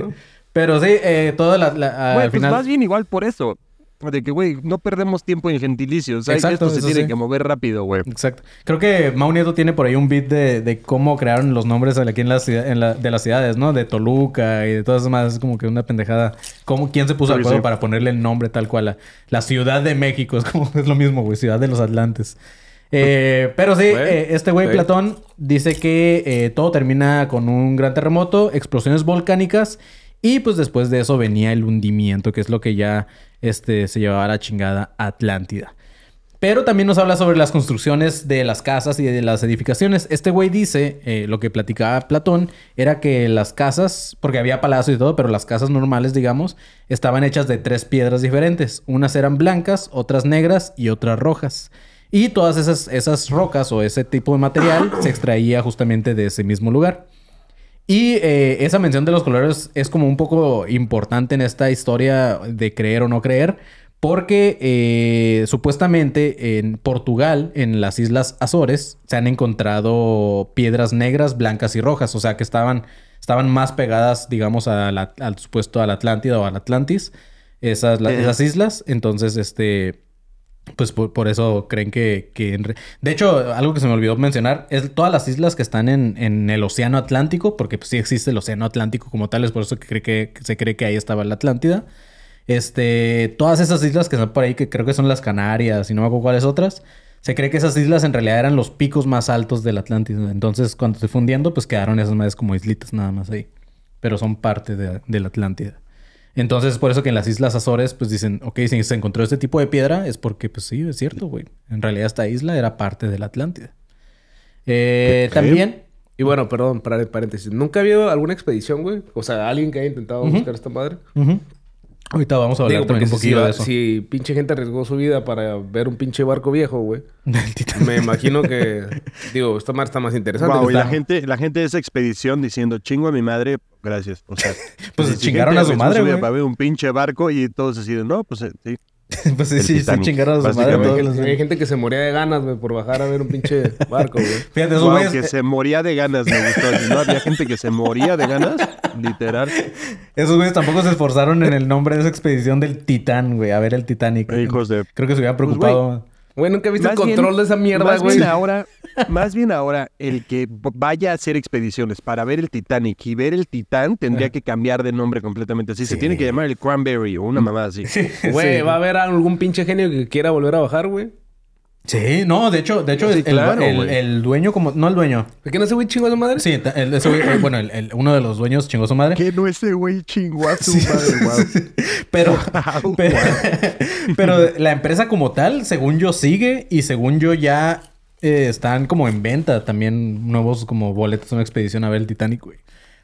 Pero sí, eh, toda la, la- al pues final. más bien igual por eso. De que, güey, no perdemos tiempo en gentilicios. O sea, Exacto, esto se tiene sí. que mover rápido, güey. Exacto. Creo que Mau Nieto tiene por ahí un beat de, de cómo crearon los nombres aquí en la ciudad, en la- de las ciudades, ¿no? De Toluca y de todas esas más. Es como que una pendejada. ¿Cómo, ¿Quién se puso de Sí, acuerdo sí. para ponerle el nombre tal cual? La, la Ciudad de México. Es como, es lo mismo, güey. Ciudad de los Atlantes. Eh, [LAUGHS] pero sí, eh, este güey. Platón dice que eh, todo termina con un gran terremoto, explosiones volcánicas y pues después de eso venía el hundimiento, que es lo que ya este, se llevaba la chingada Atlántida. Pero también nos habla sobre las construcciones de las casas y de las edificaciones. Este güey dice, eh, lo que platicaba Platón, era que las casas, porque había palacios y todo, pero las casas normales, digamos, estaban hechas de tres piedras diferentes. Unas eran blancas, otras negras y otras rojas. Y todas esas, esas rocas o ese tipo de material se extraía justamente de ese mismo lugar. Y eh, esa mención de los colores es como un poco importante en esta historia de creer o no creer, porque eh, supuestamente en Portugal, en las Islas Azores, se han encontrado piedras negras, blancas y rojas, o sea que estaban, estaban más pegadas, digamos, a la- al supuesto a la Atlántida o al Atlantis, esas, la- esas islas. Entonces, este, pues por, por eso creen que... que De hecho, algo que se me olvidó mencionar es todas las islas que están en, en el Océano Atlántico, porque pues, sí existe el Océano Atlántico como tal, es por eso que, cree que, se cree que ahí estaba la Atlántida. Este, todas esas islas que están por ahí, que creo que son las Canarias y no me acuerdo cuáles otras, se cree que esas islas en realidad eran los picos más altos de la Atlántida. Entonces, cuando se fundiendo, pues quedaron esas madres como islitas nada más ahí. Pero son parte de, de la Atlántida. Entonces, es por eso que en las Islas Azores, pues dicen, ok, si se encontró este tipo de piedra, es porque, pues sí, es cierto, güey. En realidad esta isla era parte de la Atlántida. Eh. También, Y bueno, perdón, para paréntesis. ¿Nunca ha habido alguna expedición, güey? O sea, alguien que haya intentado buscar esta madre. ujú. Ahorita vamos a hablar Digo, también un poquillo si, de eso. si pinche gente arriesgó su vida para ver un pinche barco viejo, güey. [LAUGHS] Del Titanic. Me imagino que... [LAUGHS] digo, esta madre está más interesante. Wow, y la gente, la gente de esa expedición diciendo, chingo a mi madre, gracias. O sea, [LAUGHS] Pues si chingaron gente a su madre, vida güey. Para ver un pinche barco y todos así de, no, pues eh, sí. [LAUGHS] pues sí, sí, sí, Titanic, chingaron a su madre todos los Hay gente que se moría de ganas, güey, por bajar a ver un pinche [LAUGHS] barco, güey. Fíjate, esos Wow, güeyes... que se moría de ganas, me gustó. así, ¿no? Había gente que se moría de ganas, literal. Esos güeyes tampoco se esforzaron en el nombre de esa expedición del Titán, güey. A ver el Titanic. Hijos de... Creo que se hubieran Pues, preocupado. Güey, nunca viste el Más bien- control de esa mierda, más güey. Bien ahora, más bien ahora, el que vaya a hacer expediciones para ver el Titanic y ver el Titán tendría que cambiar de nombre completamente. Así se tiene que llamar el Cranberry o una mamada así. [LAUGHS] Güey, Sí. va a haber algún pinche genio que quiera volver a bajar, güey. Sí, no, de hecho, de hecho, Sí, el, claro, el- dueño como... No el dueño. ¿Por qué no ese güey chingó a su madre? Sí, el- ese güey, bueno, el- el- uno de los dueños chingó a su madre. Que no ese güey chingó a su madre, [LAUGHS] wow. Pero, Wow, [LAUGHS] pero, pero la empresa como tal, según yo, sigue y según yo ya eh, están como en venta también nuevos como boletos a una expedición a ver el Titanic, güey.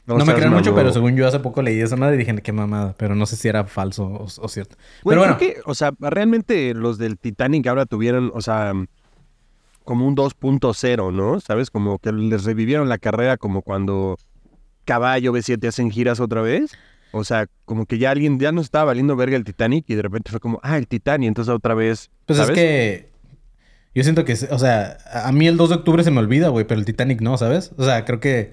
No, me crean mucho, pero según yo hace poco leí esa madre y dije, qué mamada. Pero no sé si era falso o, o cierto. Güey, pero bueno, creo que, o sea, realmente los del Titanic ahora tuvieron, o sea, como un 2.0, ¿no? ¿Sabes? Como que les revivieron la carrera como cuando Caballo B7 hacen giras otra vez. O sea, como que ya alguien ya no estaba valiendo verga el Titanic y de repente fue como, ah, el Titanic, entonces otra vez. pues ¿sabes? es que yo siento que, o sea, a mí el 2 de octubre se me olvida, güey, pero el Titanic no, ¿sabes? O sea, creo que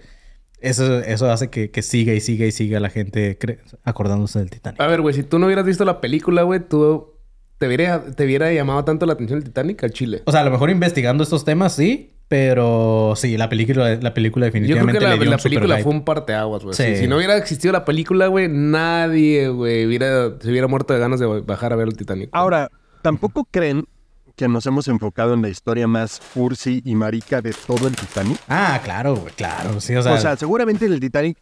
eso, eso hace que, que siga y siga y siga la gente cre- acordándose del Titanic. A ver, güey, si tú no hubieras visto la película, güey, tú te hubiera, te hubiera llamado tanto la atención el Titanic al Chile. O sea, a lo mejor investigando estos temas, sí. Pero sí, la película, la película Yo creo definitivamente que la, película fue un parteaguas, güey. Sí. Si, si no hubiera existido la película, güey, nadie, güey, hubiera, se hubiera muerto de ganas de bajar a ver el Titanic. Ahora, ¿tampoco creen que nos hemos enfocado en la historia más cursi y marica de todo el Titanic? Ah, claro, güey, claro. Sí, o sea, O sea, seguramente en el Titanic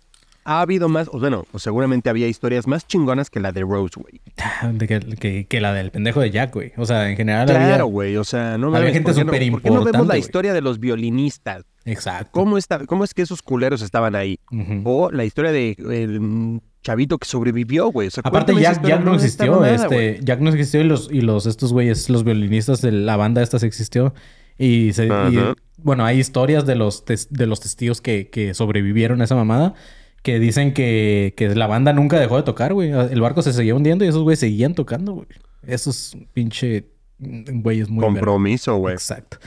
ha habido más, o bueno, seguramente había historias más chingonas que la de Rose, güey. [LAUGHS] de que, que- que la del pendejo de Jack, güey. O sea, en general Claro, güey, o sea, no había mames, gente ¿por qué no- súper ¿Por qué no vemos importante, la historia de los violinistas? Exacto. ¿Cómo, está, ¿Cómo es que esos culeros estaban ahí? O la historia de el chavito que sobrevivió, güey. O sea, Aparte, Jack, Jack no existió. nada, este. Jack no existió y los, y los estos güeyes, los violinistas de la banda esta se existió. Y, se, y, Ajá. bueno, hay historias de los, tes- de los testigos que, que sobrevivieron a esa mamada. Que dicen que, que la banda nunca dejó de tocar, güey. El barco se seguía hundiendo y esos güeyes seguían tocando, güey. Esos pinche mm, güeyes muy... Compromiso, güey. Exacto.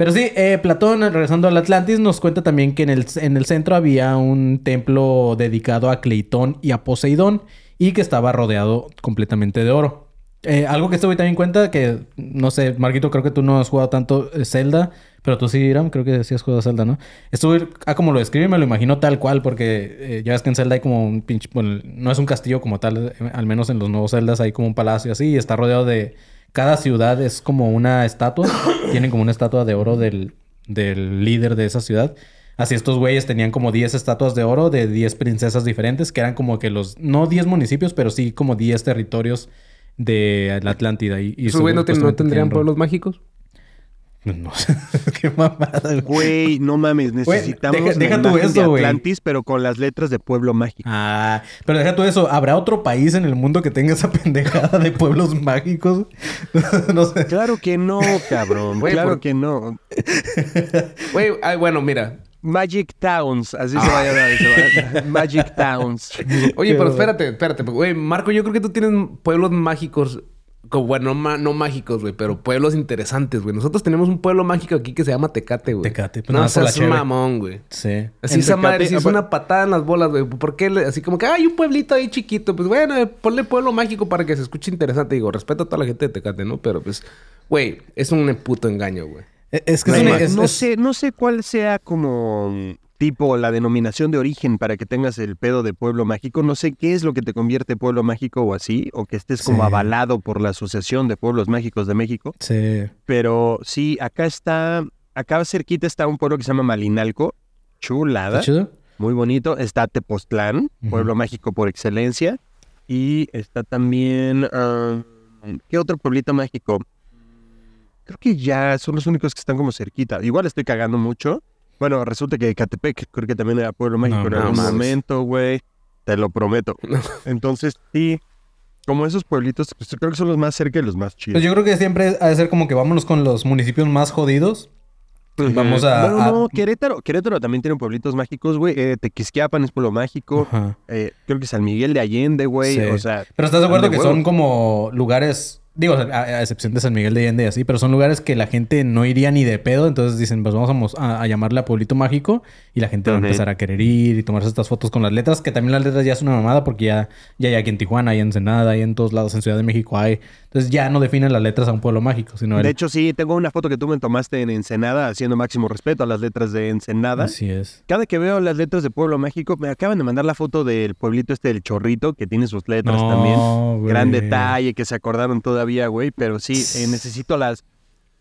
Pero sí, eh, Platón, regresando al Atlantis, nos cuenta también que en el, en el centro había un templo dedicado a Cleitón y a Poseidón y que estaba rodeado completamente de oro. Eh, algo que güey también cuenta, que no sé, Marquito, creo que tú no has jugado tanto eh, Zelda, pero tú sí, Iram, creo que sí has jugado Zelda, ¿no? Güey, ah, como lo describe, me lo imagino tal cual, porque eh, ya ves que en Zelda hay como un pinche, bueno, no es un castillo como tal, al menos en los nuevos Zeldas hay como un palacio así, y está rodeado de. Cada ciudad es como una estatua, [COUGHS] tienen como una estatua de oro del, del líder de esa ciudad. Así estos güeyes tenían como 10 estatuas de oro de 10 princesas diferentes, que eran como que los, no 10 municipios, pero sí como 10 territorios de la Atlántida. Y, y ¿Esos güey no, ten- no tendrían pueblos mágicos? No sé. [LAUGHS] Qué mamada, güey. Güey, no mames, necesitamos deja- deja tú eso, de güey. Atlantis, pero con las letras de Pueblo Mágico. Ah, pero deja tú eso. ¿Habrá otro país en el mundo que tenga esa [LAUGHS] pendejada de pueblos mágicos? [LAUGHS] no sé. Claro que no, cabrón. Güey, claro por- que no. Güey, ay, bueno, mira. Magic Towns, así se va a llamar. Magic Towns. Oye, pero espérate, espérate. Güey, Marco, yo creo que tú tienes pueblos mágicos. Como, bueno, no, no mágicos, güey, pero pueblos interesantes, güey. Nosotros tenemos un pueblo mágico aquí que se llama Tecate, güey. Tecate, pues no seas cheve. mamón, güey. Sí. Así En esa Tecate, madre, si es ah, una patada en las bolas, güey. ¿Por qué? le- Así como que hay un pueblito ahí chiquito. Pues bueno, eh, ponle pueblo mágico para que se escuche interesante. Digo, respeto a toda la gente de Tecate, ¿no? Pero pues, güey, es un puto engaño, güey. E, Es que es, es- no es- sé, no sé cuál sea como tipo la denominación de origen para que tengas el pedo de pueblo mágico. No sé qué es lo que te convierte pueblo mágico o así, o que estés como Sí. avalado por la Asociación de Pueblos Mágicos de México. Sí. Pero sí, acá está, acá cerquita está un pueblo que se llama Malinalco. Chulada. ¿Está chido? Muy bonito. Está Tepoztlán, pueblo mágico por excelencia. Y está también. ah, ¿Qué otro pueblito mágico? Creo que ya son los únicos que están como cerquita. Igual estoy cagando mucho. Bueno, resulta que Catepec creo que también era pueblo mágico No, en algún mames. momento, güey. Te lo prometo. [LAUGHS] Entonces, sí. Como esos pueblitos, pues, creo que son los más cerca y los más chidos. Pues yo creo que siempre ha de ser como que vámonos con los municipios más jodidos. Vamos a- No, a- no, Querétaro. Querétaro también tiene pueblitos mágicos, güey. Eh, Tequisquiapan es pueblo mágico. Eh, creo que San Miguel de Allende, güey. Sí. O sea, Pero estás de acuerdo que huevo. son como lugares, digo, a, a excepción de San Miguel de Allende y así, pero son lugares que la gente no iría ni de pedo, entonces dicen, pues vamos a llamarle a Pueblito Mágico y la gente va a empezar a querer ir y tomarse estas fotos con las letras, que también las letras ya es una mamada porque ya, ya hay aquí en Tijuana, hay en Ensenada, hay en todos lados, en Ciudad de México hay. Entonces ya no definen las letras a un pueblo mágico, sino el... de hecho, sí, tengo una foto que tú me tomaste en Ensenada haciendo máximo respeto a las letras de Ensenada. Así es. Cada que veo las letras de Pueblo Mágico, me acaban de mandar la foto del pueblito este del Chorrito, que tiene sus letras No, también. güey. Gran detalle, que se acordaron todavía, güey. Pero sí, eh, necesito las...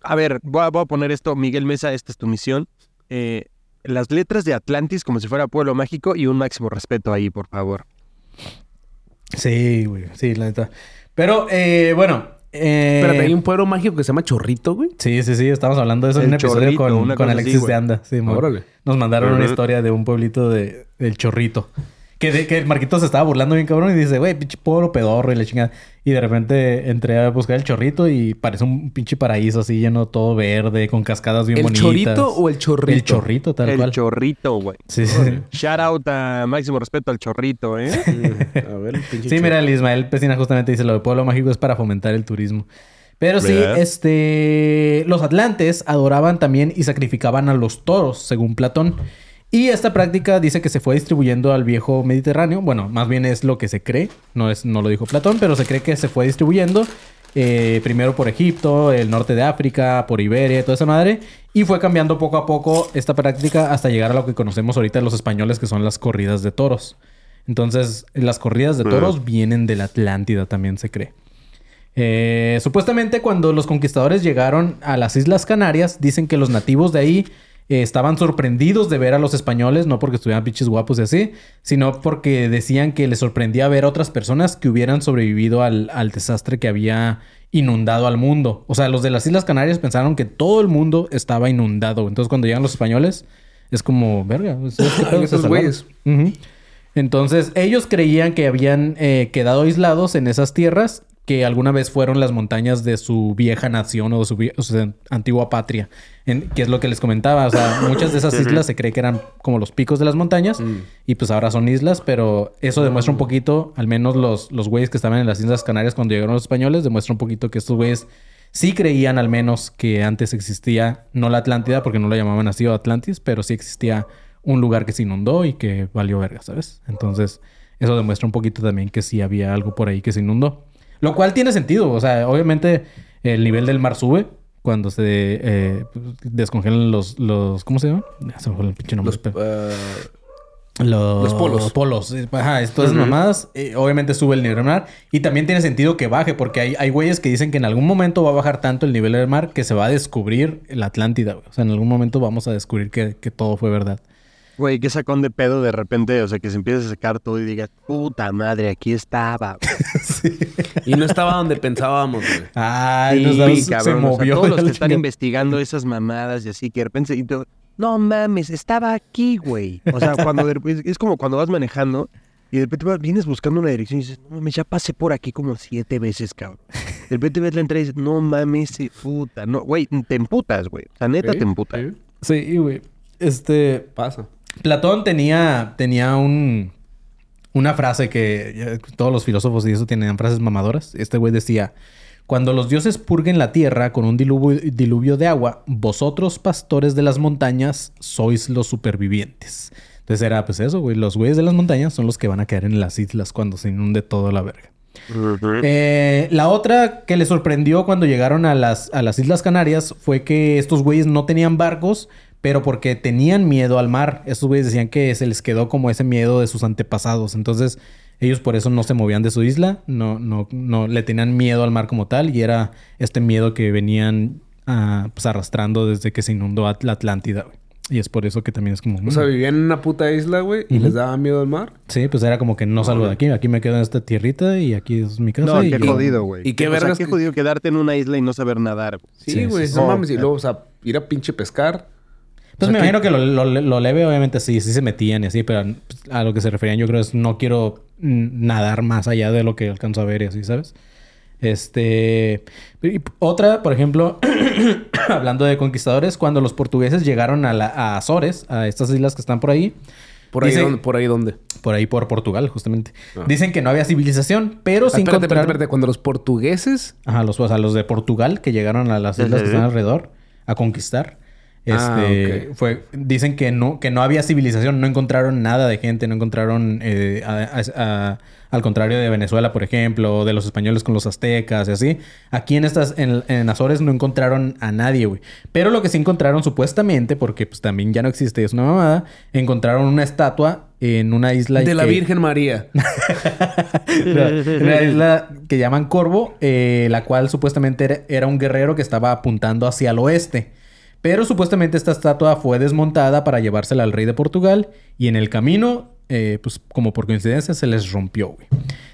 A ver, voy a, voy a poner esto, Miguel Mesa, esta es tu misión. Eh, las letras de Atlantis como si fuera Pueblo Mágico y un máximo respeto ahí, por favor. Sí, güey, sí, la neta. Pero, eh, bueno... eh, Espérate, hay un pueblo mágico que se llama Chorrito, güey. Sí, sí, sí, estamos hablando de eso en El un episodio Chorrito, con, Alexis así, de Anda. Sí, Órale. Nos mandaron una historia de un pueblito de, del Chorrito. Que, de, que el Marquito se estaba burlando bien cabrón y dice, güey, pinche pueblo pedorro y la chingada. Y de repente entré a buscar el Chorrito y parece un pinche paraíso así lleno todo verde, con cascadas bien ¿El bonitas. chorito o el chorrito? El Chorrito, tal el cual. Chorrito, güey. sí, sí. Shout out a máximo respeto al Chorrito, ¿eh? A ver, el pinche Sí, mira, el Ismael Pesina justamente dice lo de pueblo mágico es para fomentar el turismo. Pero sí, ¿Verdad? este, los atlantes adoraban también y sacrificaban a los toros, según Platón. Y esta práctica dice que se fue distribuyendo al viejo Mediterráneo. Bueno, más bien es lo que se cree. No, es, no lo dijo Platón, pero se cree que se fue distribuyendo. eh, primero por Egipto, el norte de África, por Iberia, toda esa madre. Y fue cambiando poco a poco esta práctica hasta llegar a lo que conocemos ahorita los españoles, que son las corridas de toros. Entonces, las corridas de toros vienen de la Atlántida, también se cree. Eh, supuestamente cuando los conquistadores llegaron a las Islas Canarias, dicen que los nativos de ahí eh, estaban sorprendidos de ver a los españoles, no porque estuvieran pinches guapos y así, sino porque decían que les sorprendía ver a otras personas que hubieran sobrevivido al, al desastre que había inundado al mundo. O sea, los de las Islas Canarias pensaron que todo el mundo estaba inundado. Entonces cuando llegan los españoles, es como, verga, Esos [LAUGHS] salvaron". güeyes. Entonces, ellos creían que habían eh, quedado aislados en esas tierras que alguna vez fueron las montañas de su vieja nación o de su, vie- o sea, antigua patria. En- que es lo que les comentaba. O sea, [LAUGHS] muchas de esas islas se cree que eran como los picos de las montañas y pues ahora son islas, pero eso demuestra un poquito, al menos los, los güeyes que estaban en las Islas Canarias cuando llegaron los españoles, demuestra un poquito que estos güeyes sí creían al menos que antes existía, no la Atlántida, porque no lo llamaban así o Atlantis, pero sí existía un lugar que se inundó y que valió verga, ¿sabes? Entonces, eso demuestra un poquito también que sí había algo por ahí que se inundó. Lo cual tiene sentido. O sea, obviamente el nivel del mar sube cuando se eh, descongelan los, los... ¿Cómo se llama? Ya se me fue el pinche nombre. Los, Los, Los polos. Los polos. Ajá, todas esas mamadas. eh, obviamente sube el nivel del mar. Y también tiene sentido que baje, porque hay, hay güeyes que dicen que en algún momento va a bajar tanto el nivel del mar que se va a descubrir la Atlántida. güey. O sea, en algún momento vamos a descubrir que, que todo fue verdad. Güey, que sacón de pedo de repente, o sea, que se empieza a sacar todo y digas, puta madre, aquí estaba. güey". [LAUGHS] y no estaba donde pensábamos, güey. Ay, Sí, nos damos- se cabrón, o sea, movió. todos los que están investigando esas mamadas y así, que de repente... y tú, no mames, estaba aquí, güey. O sea, cuando de repente- es como cuando vas manejando y de repente vienes buscando una dirección y dices, no mames, ya pasé por aquí como siete veces, cabrón. De repente ves la entrada y dices, no mames, sí, puta, no, güey, te emputas, güey. O sea, neta Sí, te emputas. sí, Sí, güey. Este... Pasa. Platón tenía, tenía un, una frase que todos los filósofos y eso tenían frases mamadoras. Este güey decía, cuando los dioses purguen la tierra con un diluvio, diluvio de agua, vosotros, pastores de las montañas, sois los supervivientes. Entonces era pues eso, güey. Los güeyes de las montañas son los que van a caer en las islas cuando se inunde toda la verga. Eh, la otra que le sorprendió cuando llegaron a las, a las Islas Canarias fue que estos güeyes no tenían barcos, pero porque tenían miedo al mar. Estos güeyes decían que se les quedó como ese miedo de sus antepasados. Entonces, ellos por eso no se movían de su isla, no, no, no le tenían miedo al mar como tal, y era este miedo que venían pues, arrastrando desde que se inundó At- la Atlántida, güey. Y es por eso que también es como. O sea, mm. vivían en una puta isla, güey, y les daba miedo al mar. Sí, pues era como que no salgo de aquí. Aquí me quedo en esta tierrita y aquí es mi casa. No, y qué yo- jodido, güey. ¿Y qué O sea, vergas qué jodido quedarte en una isla y no saber nadar. güey. Sí, Sí, güey, sí, no mames. Y luego, o sea, ir a pinche pescar. Pues O sea, me imagino que lo, lo, lo leve, obviamente, sí, sí se metían y así, pero pues, a lo que se referían, yo creo es no quiero nadar más allá de lo que alcanzo a ver y así, ¿sabes? Este. y otra, por ejemplo, [CLEARS THROAT] hablando de conquistadores, cuando los portugueses llegaron a, la, a Azores, a estas islas que están por ahí, Por ahí, donde, por ahí donde. por ahí por Portugal, justamente, Ah. dicen que no había civilización, pero Ah, sin espérate, espérate, encontrar... espérate. Cuando los portugueses... Ajá, los, o sea, los de Portugal que llegaron a las islas que están alrededor a conquistar. Ah, Este, fue, dicen que no, que no había civilización, no encontraron nada de gente, no encontraron, eh, a- a- a- al contrario de Venezuela, por ejemplo, de los españoles con los aztecas y así. Aquí en estas, en, en Azores no encontraron a nadie, güey. Pero lo que sí encontraron supuestamente, porque pues también ya no existe, es una mamada, encontraron una estatua en una isla De la que- Virgen María. [LAUGHS] una isla que llaman Corvo, eh, la cual supuestamente era, era un guerrero que estaba apuntando hacia el oeste. Pero supuestamente esta estatua fue desmontada para llevársela al rey de Portugal y en el camino, eh, pues como por coincidencia, se les rompió.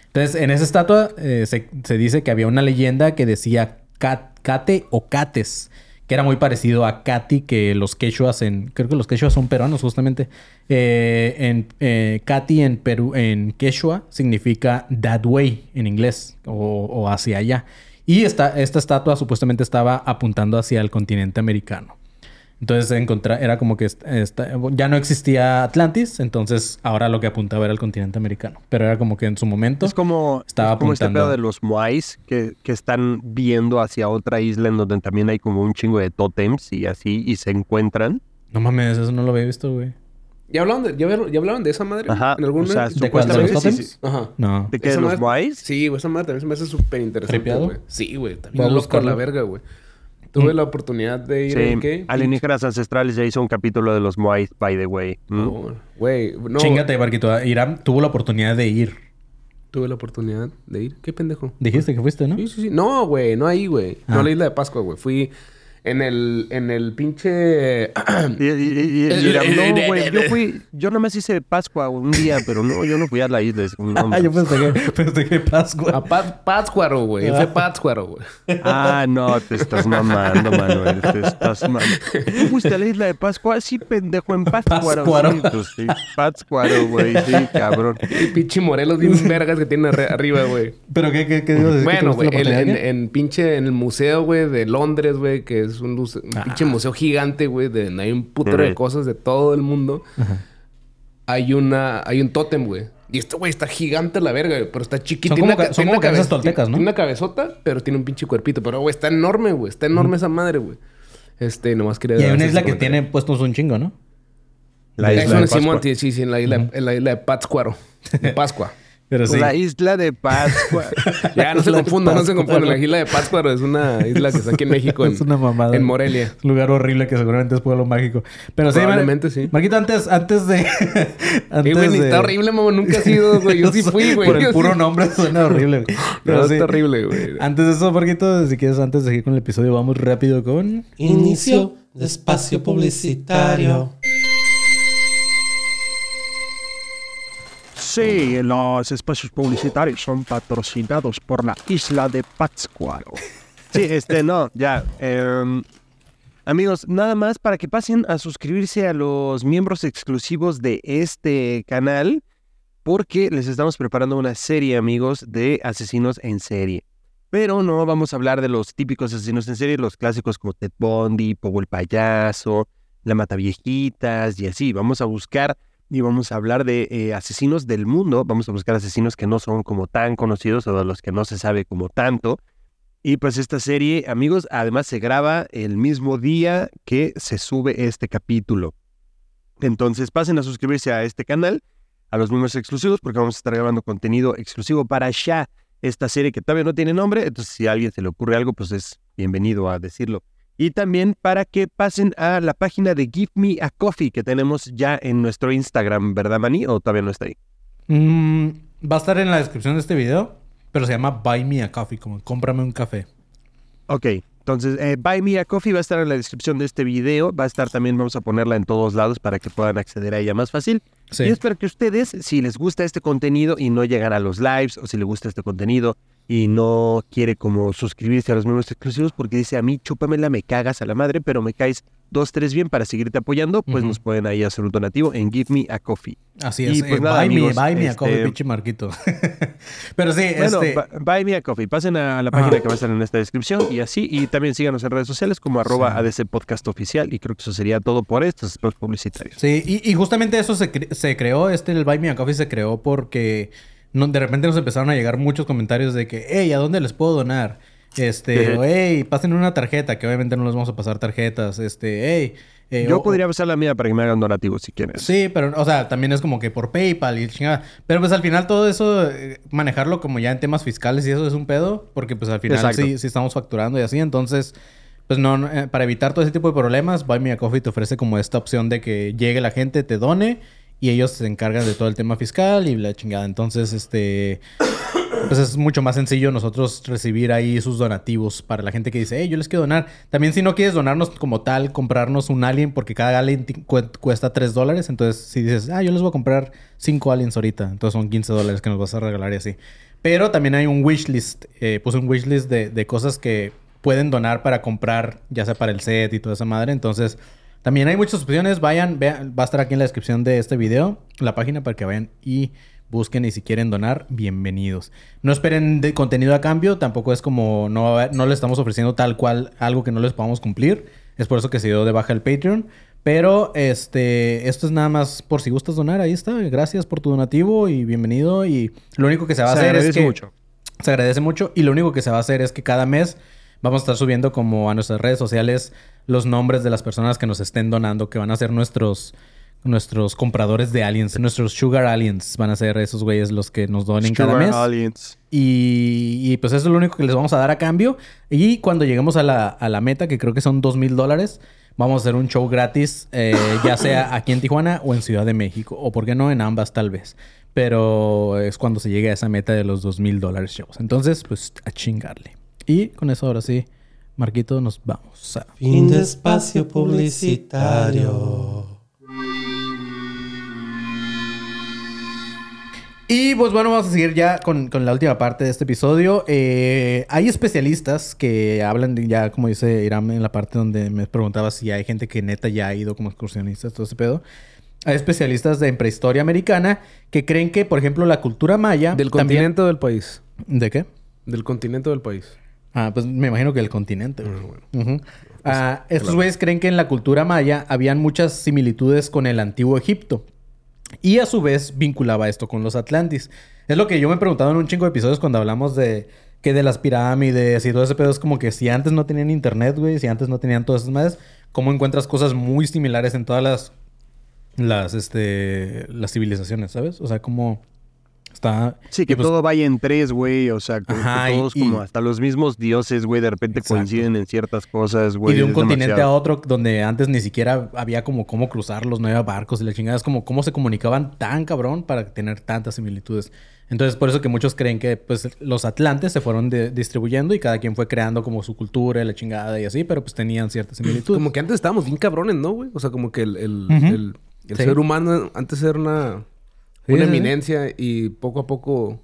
Entonces, en esa estatua eh, se, dice que había una leyenda que decía Cat- Cate o Cates, que era muy parecido a Cati, que los quechuas en... Creo que los quechuas son peruanos, justamente. Eh, en Cati en Perú, en quechua, significa that way en inglés, o, o hacia allá. Y esta, esta estatua supuestamente estaba apuntando hacia el continente americano. Entonces encontra- era como que esta- ya no existía Atlantis, entonces ahora lo que apuntaba era el continente americano. Pero era como que en su momento... Es como, Estaba es como este pedo de los Moais que, que están viendo hacia otra isla en donde también hay como un chingo de tótems y así, y se encuentran. No mames, eso no lo había visto, güey. ¿Ya hablaron de, ya, ya hablaron de esa madre? Ajá, ¿En algún o sea, ¿De cuál? ¿De supuestamente los sí, tótems? sí. Ajá. No. ¿De qué? ¿De los Moais? Sí, güey. Esa madre también se me hace súper interesante, güey. Sí, güey. También a loco buscarlo. la verga, güey. Tuve la oportunidad de ir Sí, en qué? Alienígenas Ancestrales ya hizo un capítulo de los Moais, by the way. ¿Mm? No, Güey, no. Chingate, Barquito. Irán tuvo la oportunidad de ir. Tuve la oportunidad de ir. ¿Qué pendejo? Dijiste que fuiste, ¿no? Sí, sí, sí. No, güey. No ahí, güey. No Ah. a la isla de Pascua, güey. Fui en el... En el pinche... [CLEARS THROAT] Y, y- y- y- y Irán, no, güey, yo fui, yo nada más hice Pascua un día, pero no, yo no fui a la isla. Ah, yo pensé que, pensé que Pascua. a Pa- Pátzcuaro, güey. Fue Pátzcuaro, güey. Ah, no, te estás mamando, Manuel. Te estás mamando. ¿Tú fuiste a la isla de Pascua? Sí, pendejo, en Pátzcuaro. Pátzcuaro. Sí, pues sí, Pátzcuaro, güey. Sí, cabrón. Y [LAUGHS] pinche Morelos bien vergas que tiene arriba, güey. ¿Pero qué, qué, qué Bueno, güey, en, en pinche, en el museo, güey, de Londres, güey, que es un, luce- un Ah. pinche museo gigante, güey, de donde hay un putero de cosas de todo el mundo. Hay una, hay un tótem, güey. Y este güey está gigante a la verga, güey, pero está chiquito. Son Tiene como una ca- son tiene como una cabezas cabe- toltecas, ¿no? Tiene una cabezota, pero tiene un pinche cuerpito. Pero, güey, está enorme, güey. Está enorme esa madre, güey. Este, nomás quería... Y hay una isla que comentario. tiene puestos un chingo, ¿no? La isla en de Simón, sí, sí, en la isla, en la isla de Pátzcuaro. De [LAUGHS] Pascua. Pero sí. La isla de Pascua. [LAUGHS] Ya, no se confundan, no se confundan. La isla de Pátzcuaro es una isla que está aquí en México. [LAUGHS] En, es una mamada. En Morelia. Es un lugar horrible que seguramente es pueblo mágico. Pero sí, Mar- Probablemente sí. Marquito, antes, antes de. [LAUGHS] Antes güey, de- está horrible, mamá. Nunca has ido, güey. Yo sí fui, güey. Por el puro nombre suena horrible. güey. Pero No, sí. es terrible, güey. Antes de eso, Marquito, si quieres, antes de seguir con el episodio, vamos rápido con. Inicio de espacio publicitario. Sí, los espacios publicitarios son patrocinados por la isla de Pátzcuaro. Sí, este, no, ya. em, amigos, nada más para que pasen a suscribirse a los miembros exclusivos de este canal, porque les estamos preparando una serie, amigos, de asesinos en serie. Pero no vamos a hablar de los típicos asesinos en serie, los clásicos como Ted Bundy, Pogo el Payaso, La Mataviejitas y así. Vamos a buscar y vamos a hablar de eh, asesinos del mundo. Vamos a buscar asesinos que no son como tan conocidos o de los que no se sabe como tanto. Y pues esta serie, amigos, además se graba el mismo día que se sube este capítulo. Entonces pasen a suscribirse a este canal, a los miembros exclusivos, porque vamos a estar grabando contenido exclusivo para ya esta serie que todavía no tiene nombre. Entonces si a alguien se le ocurre algo, pues es bienvenido a decirlo. Y también para que pasen a la página de Give Me a Coffee que tenemos ya en nuestro Instagram, ¿verdad, Mani? ¿O todavía no está ahí? Mm, va a estar en la descripción de este video, pero se llama Buy Me a Coffee, como cómprame un café. Ok, entonces eh, Buy Me a Coffee va a estar en la descripción de este video. Va a estar también, vamos a ponerla en todos lados para que puedan acceder a ella más fácil. Sí. Y es para que ustedes, si les gusta este contenido y no llegan a los lives, o si les gusta este contenido y no quiere como suscribirse a los miembros exclusivos porque dice a mí, chúpamela, me cagas a la madre, pero me caes dos, tres bien para seguirte apoyando, pues nos pueden ahí hacer un donativo en Give Me a Coffee. Así Y es. pues eh, nada, buy amigos, me, buy me a este- coffee, pinche Marquito. [LAUGHS] pero sí, Bueno, este... bu- Buy Me a Coffee. Pasen a la página que va a estar en esta descripción y así. Y también síganos en redes sociales como arroba Sí. ADC Podcast Oficial. Y creo que eso sería todo por estos spots publicitarios. Sí, y, y justamente eso se, cre- se creó, este, el Buy Me a Coffee se creó porque no- de repente nos empezaron a llegar muchos comentarios de que, hey, ¿a dónde les puedo donar? Este, o hey, pasen una tarjeta, que obviamente no les vamos a pasar tarjetas, este, hey. eh, Yo o- podría usar la mía para que me hagan donativos si quieres. Sí, pero, o sea, también es como que por PayPal y chingada. Pero pues al final todo eso, eh, manejarlo como ya en temas fiscales y eso es un pedo, porque pues al final sí, sí estamos facturando y así. Entonces, pues no, no, eh, para evitar todo ese tipo de problemas, Buy Me a Coffee te ofrece como esta opción de que llegue la gente, te done y ellos se encargan de todo el tema fiscal y la chingada. Entonces, este. Pues es mucho más sencillo nosotros recibir ahí sus donativos para la gente que dice, hey, yo les quiero donar. También si no quieres donarnos como tal, comprarnos un alien, porque cada alien cuesta 3 dólares. Entonces, si dices, ah, yo les voy a comprar 5 aliens ahorita, entonces son 15 dólares que nos vas a regalar y así. Pero también hay un wishlist. Eh, puse un wishlist de, de cosas que pueden donar para comprar, ya sea para el set y toda esa madre. Entonces, también hay muchas opciones. Vayan, vean, va a estar aquí en la descripción de este video, la página para que vayan y busquen y si quieren donar, bienvenidos. No esperen de contenido a cambio, tampoco es como no, no les estamos ofreciendo tal cual algo que no les podamos cumplir. Es por eso que se dio de baja el Patreon. Pero este, esto es nada más por si gustas donar, ahí está. Gracias por tu donativo y bienvenido. Y lo único que se va a Se hacer es agradece que mucho. se agradece mucho y lo único que se va a hacer es que cada mes vamos a estar subiendo como a nuestras redes sociales los nombres de las personas que nos estén donando, que van a ser nuestros nuestros compradores de aliens, nuestros sugar aliens van a ser esos güeyes los que nos donen cada mes. Aliens. Y, y, pues eso es lo único que les vamos a dar a cambio. Y cuando lleguemos a la, a la meta, que creo que son dos mil dólares, vamos a hacer un show gratis, eh, ya sea aquí en Tijuana o en Ciudad de México. O por qué no, en ambas tal vez. Pero es cuando se llegue a esa meta de los dos mil dólares shows. Entonces, pues a chingarle. Y con eso ahora sí, Marquito, nos vamos a... Fin de espacio publicitario. Y pues bueno, vamos a seguir ya con, con la última parte de este episodio. Eh, hay especialistas que hablan de ya, como dice Iram en la parte donde me preguntaba si hay gente que neta ya ha ido como excursionistas, todo ese pedo. Hay especialistas de en prehistoria americana que creen que, por ejemplo, la cultura maya... Del también- continente o del país. ¿De qué? Del continente o del país. Ah, pues me imagino que el continente. güey. Ujú. Ah, estos güeyes creen que en la cultura maya habían muchas similitudes con el antiguo Egipto. Y a su vez vinculaba esto con los Atlantis. Es lo que yo me he preguntado en un chingo de episodios cuando hablamos de que de las pirámides y todo ese pedo. Es como que si antes no tenían internet, güey, si antes no tenían todas esas madres, ¿cómo encuentras cosas muy similares en todas las, las, este, las civilizaciones, ¿sabes? O sea, como Está... Sí, que pues- todo vaya en tres, güey. O sea, que Ajá, todos y- como hasta los mismos dioses, güey, de repente Exacto. coinciden en ciertas cosas, güey. y de un continente demasiado. a otro donde antes ni siquiera había como cómo cruzarlos, no había barcos y la chingada. Es como cómo se comunicaban tan cabrón para tener tantas similitudes. Entonces, por eso que muchos creen que pues los atlantes se fueron de- distribuyendo y cada quien fue creando como su cultura y la chingada y así, pero pues tenían ciertas similitudes. Como que antes estábamos bien cabrones, ¿no, güey? O sea, como que el, el, el- el Sí. ser humano antes era una, una sí, eminencia y poco a poco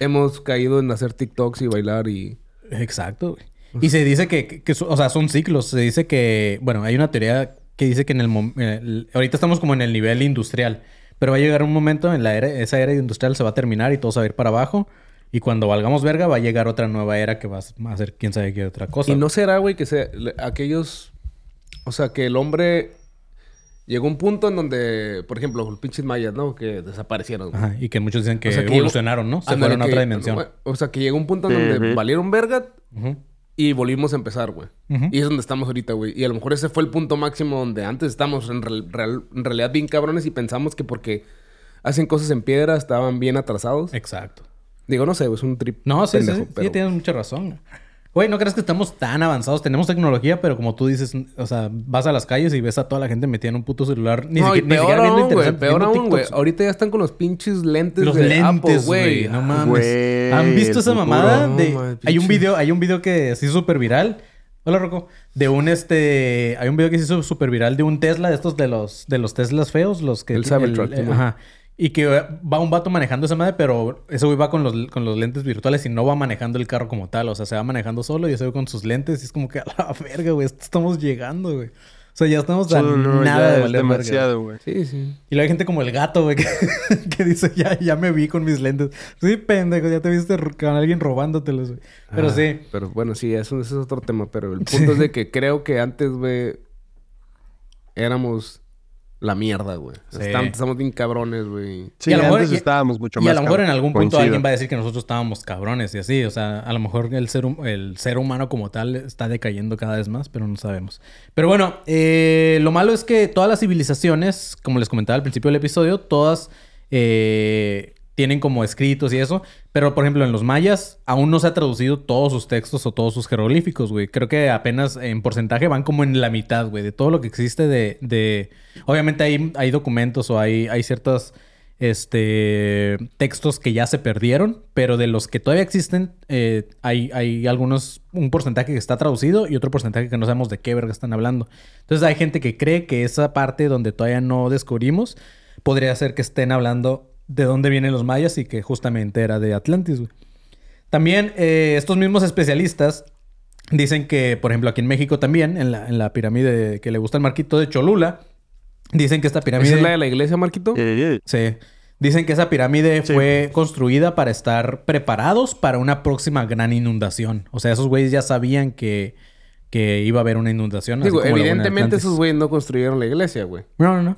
hemos caído en hacer TikToks y bailar y... Exacto. güey. Y se dice que, que- o sea, son ciclos. Se dice que, bueno, hay una teoría que dice que en el, el- ahorita estamos como en el nivel industrial, pero va a llegar un momento en la era, esa era industrial se va a terminar y todo se va a ir para abajo. Y cuando valgamos verga, va a llegar otra nueva era que va a hacer quién sabe qué otra cosa. Y no será, güey, que sea aquellos... O sea, que el hombre llegó un punto en donde, por ejemplo, los pinches mayas, ¿no? Que desaparecieron. güey. Ajá, y que muchos dicen que, O sea, que evolucionaron, ¿no? Se fueron a otra dimensión. O sea, que llegó un punto en donde valieron verga y volvimos a empezar, güey. Y es donde estamos ahorita, güey. Y a lo mejor ese fue el punto máximo donde antes estábamos en, real- real- en realidad bien cabrones y pensamos que porque hacen cosas en piedra estaban bien atrasados. Exacto. Digo, no sé, es un trip. No, sí, pendejo, sí, sí, pero- tienes mucha razón. Güey, no crees que estamos tan avanzados. Tenemos tecnología, pero como tú dices, o sea, vas a las calles y ves a toda la gente metida en un puto celular. Ni, No, siquiera, ni siquiera viendo güey. Peor viendo aún, güey. Ahorita ya están con los pinches lentes Los de lentes, Apple, güey. No mames. Güey, ¿Han visto esa futuro. mamada? No, de... mames, hay un video, hay un video que se hizo súper viral. Hola, Rocco. De un este. Hay un video que se hizo súper viral de un Tesla, de estos de los, de los Teslas feos, los que. El Cybertruck. Ajá. Y que va un vato manejando esa madre, pero ese güey va con los, con los lentes virtuales y no va manejando el carro como tal. O sea, se va manejando solo y ese güey con sus lentes. Y es como que a la verga, güey. Estamos llegando, güey. O sea, ya estamos a No, no, nada ya de valer demasiado, güey. Sí, sí. Y luego hay gente como el gato, güey, [LAUGHS] que, que dice, ya, ya me vi con mis lentes. Sí, pendejo, ya te viste con alguien robándotelos, güey. Pero Ah, sí. Pero bueno, sí, eso, es otro tema. Pero el punto es de [LAUGHS] que creo que antes, güey, éramos la mierda, güey. Sí. Estamos, estamos bien cabrones, güey. Sí, Y a lo mejor- antes y- estábamos mucho Y más a lo mejor en algún punto Coincido. alguien va a decir que nosotros estábamos cabrones y así. O sea, a lo mejor el ser, el ser humano como tal está decayendo cada vez más, pero no sabemos. Pero bueno, eh, lo malo es que todas las civilizaciones, como les comentaba al principio del episodio, todas eh, tienen como escritos y eso. Pero, por ejemplo, en los mayas aún no se ha traducido todos sus textos o todos sus jeroglíficos, güey. Creo que apenas en porcentaje van como en la mitad, güey, de todo lo que existe de... de... Obviamente hay, hay documentos o hay, hay ciertos este, textos que ya se perdieron, pero de los que todavía existen, eh, hay, hay algunos, un porcentaje que está traducido y otro porcentaje que no sabemos de qué verga están hablando. Entonces hay gente que cree que esa parte donde todavía no descubrimos podría ser que estén hablando de dónde vienen los mayas y que justamente era de Atlantis, güey. También eh, estos mismos especialistas dicen que, por ejemplo, aquí en México también, en la, en la pirámide que le gusta el marquito de Cholula, dicen que esta pirámide... ¿Esa es la de la iglesia, Marquito? Eh, eh, Sí. Dicen que esa pirámide Sí. fue construida para estar preparados para una próxima gran inundación. O sea, esos güeyes ya sabían que, que iba a haber una inundación. así como evidentemente esos güeyes no construyeron la iglesia, güey. No, no, no.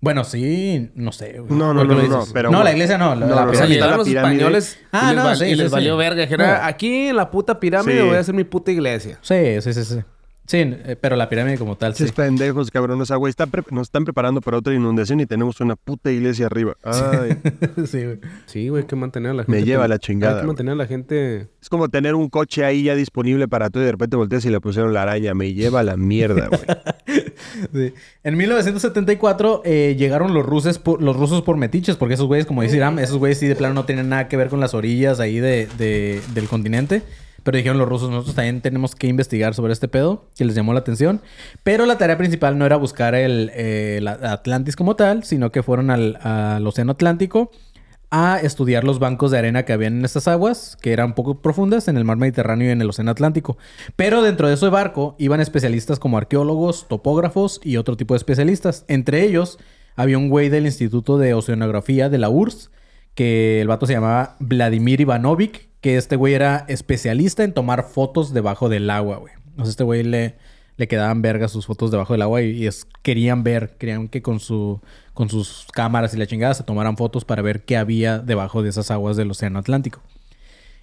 Bueno, sí, no sé. güey. No, no, ¿Por qué no, no, pero- No, la iglesia no. La, No, la pirámide. la los españoles Ah, y les, no, sí, y les sí, sí. valió verga. Dijeron, No. aquí en la puta pirámide Sí. voy a hacer mi puta iglesia. Sí, sí, sí, sí. Sí, eh, pero la pirámide como tal, sí. Pinches pendejos, cabrón. O sea, güey, está nos están preparando para otra inundación y tenemos una puta iglesia arriba. [LAUGHS] Ay, sí, güey. Sí, güey, hay que mantener a la gente. Me lleva la chingada, Hay que mantener a la gente. es como tener un coche ahí ya disponible para tú y de repente volteas y le pusieron la araña. Me lleva a la mierda, güey. [LAUGHS] Sí. En 1974 eh, llegaron los rusos, por, los rusos por metiches, porque esos güeyes, como dice Iram, esos güeyes sí de plano no tienen nada que ver con las orillas ahí de, de- del continente. Pero dijeron los rusos, nosotros también tenemos que investigar sobre este pedo, que les llamó la atención. Pero la tarea principal no era buscar el, eh, la- Atlantis como tal, sino que fueron al, Océano Atlántico a estudiar los bancos de arena que habían en estas aguas, que eran poco profundas en el mar Mediterráneo y en el Océano Atlántico. Pero dentro de ese barco iban especialistas como arqueólogos, topógrafos y otro tipo de especialistas. Entre ellos había un güey del Instituto de Oceanografía de la URSS, que el vato se llamaba Vladimir Ivanovic, que este güey era especialista en tomar fotos debajo del agua, güey. O este güey le, le quedaban vergas sus fotos debajo del agua y, y es, querían ver, querían que con, su, con sus cámaras y la chingada se tomaran fotos para ver qué había debajo de esas aguas del Océano Atlántico.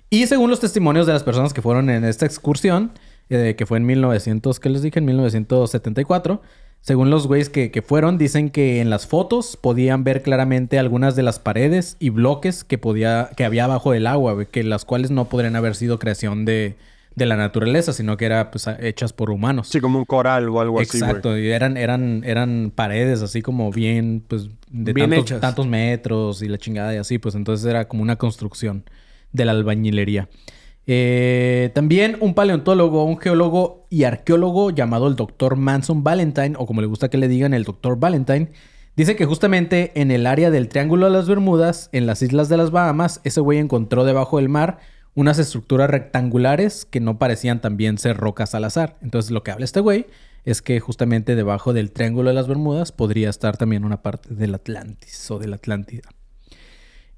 Y según los testimonios de las personas que fueron en esta excursión, eh, que fue en 1900, ¿qué les dije? En 1974, Según los güeyes que, que fueron, dicen que en las fotos podían ver claramente algunas de las paredes y bloques que, podía, que había abajo del agua, güey, que las cuales no podrían haber sido creación de, de la naturaleza, sino que eran pues, hechas por humanos. Sí, como un coral o algo así, güey. Exacto, y eran, eran, eran paredes así como bien, pues, de Bien tantos, hechas. tantos metros y la chingada y así, pues entonces era como una construcción de la albañilería. Eh, también un paleontólogo, un geólogo y arqueólogo llamado el Dr. Manson Valentine, o como le gusta que le digan el Dr. Valentine, dice que justamente en el área del Triángulo de las Bermudas, en las islas de las Bahamas, ese güey encontró debajo del mar unas estructuras rectangulares que no parecían también ser rocas al azar. Entonces lo que habla este güey es que justamente debajo del Triángulo de las Bermudas podría estar también una parte del Atlantis o de la Atlántida.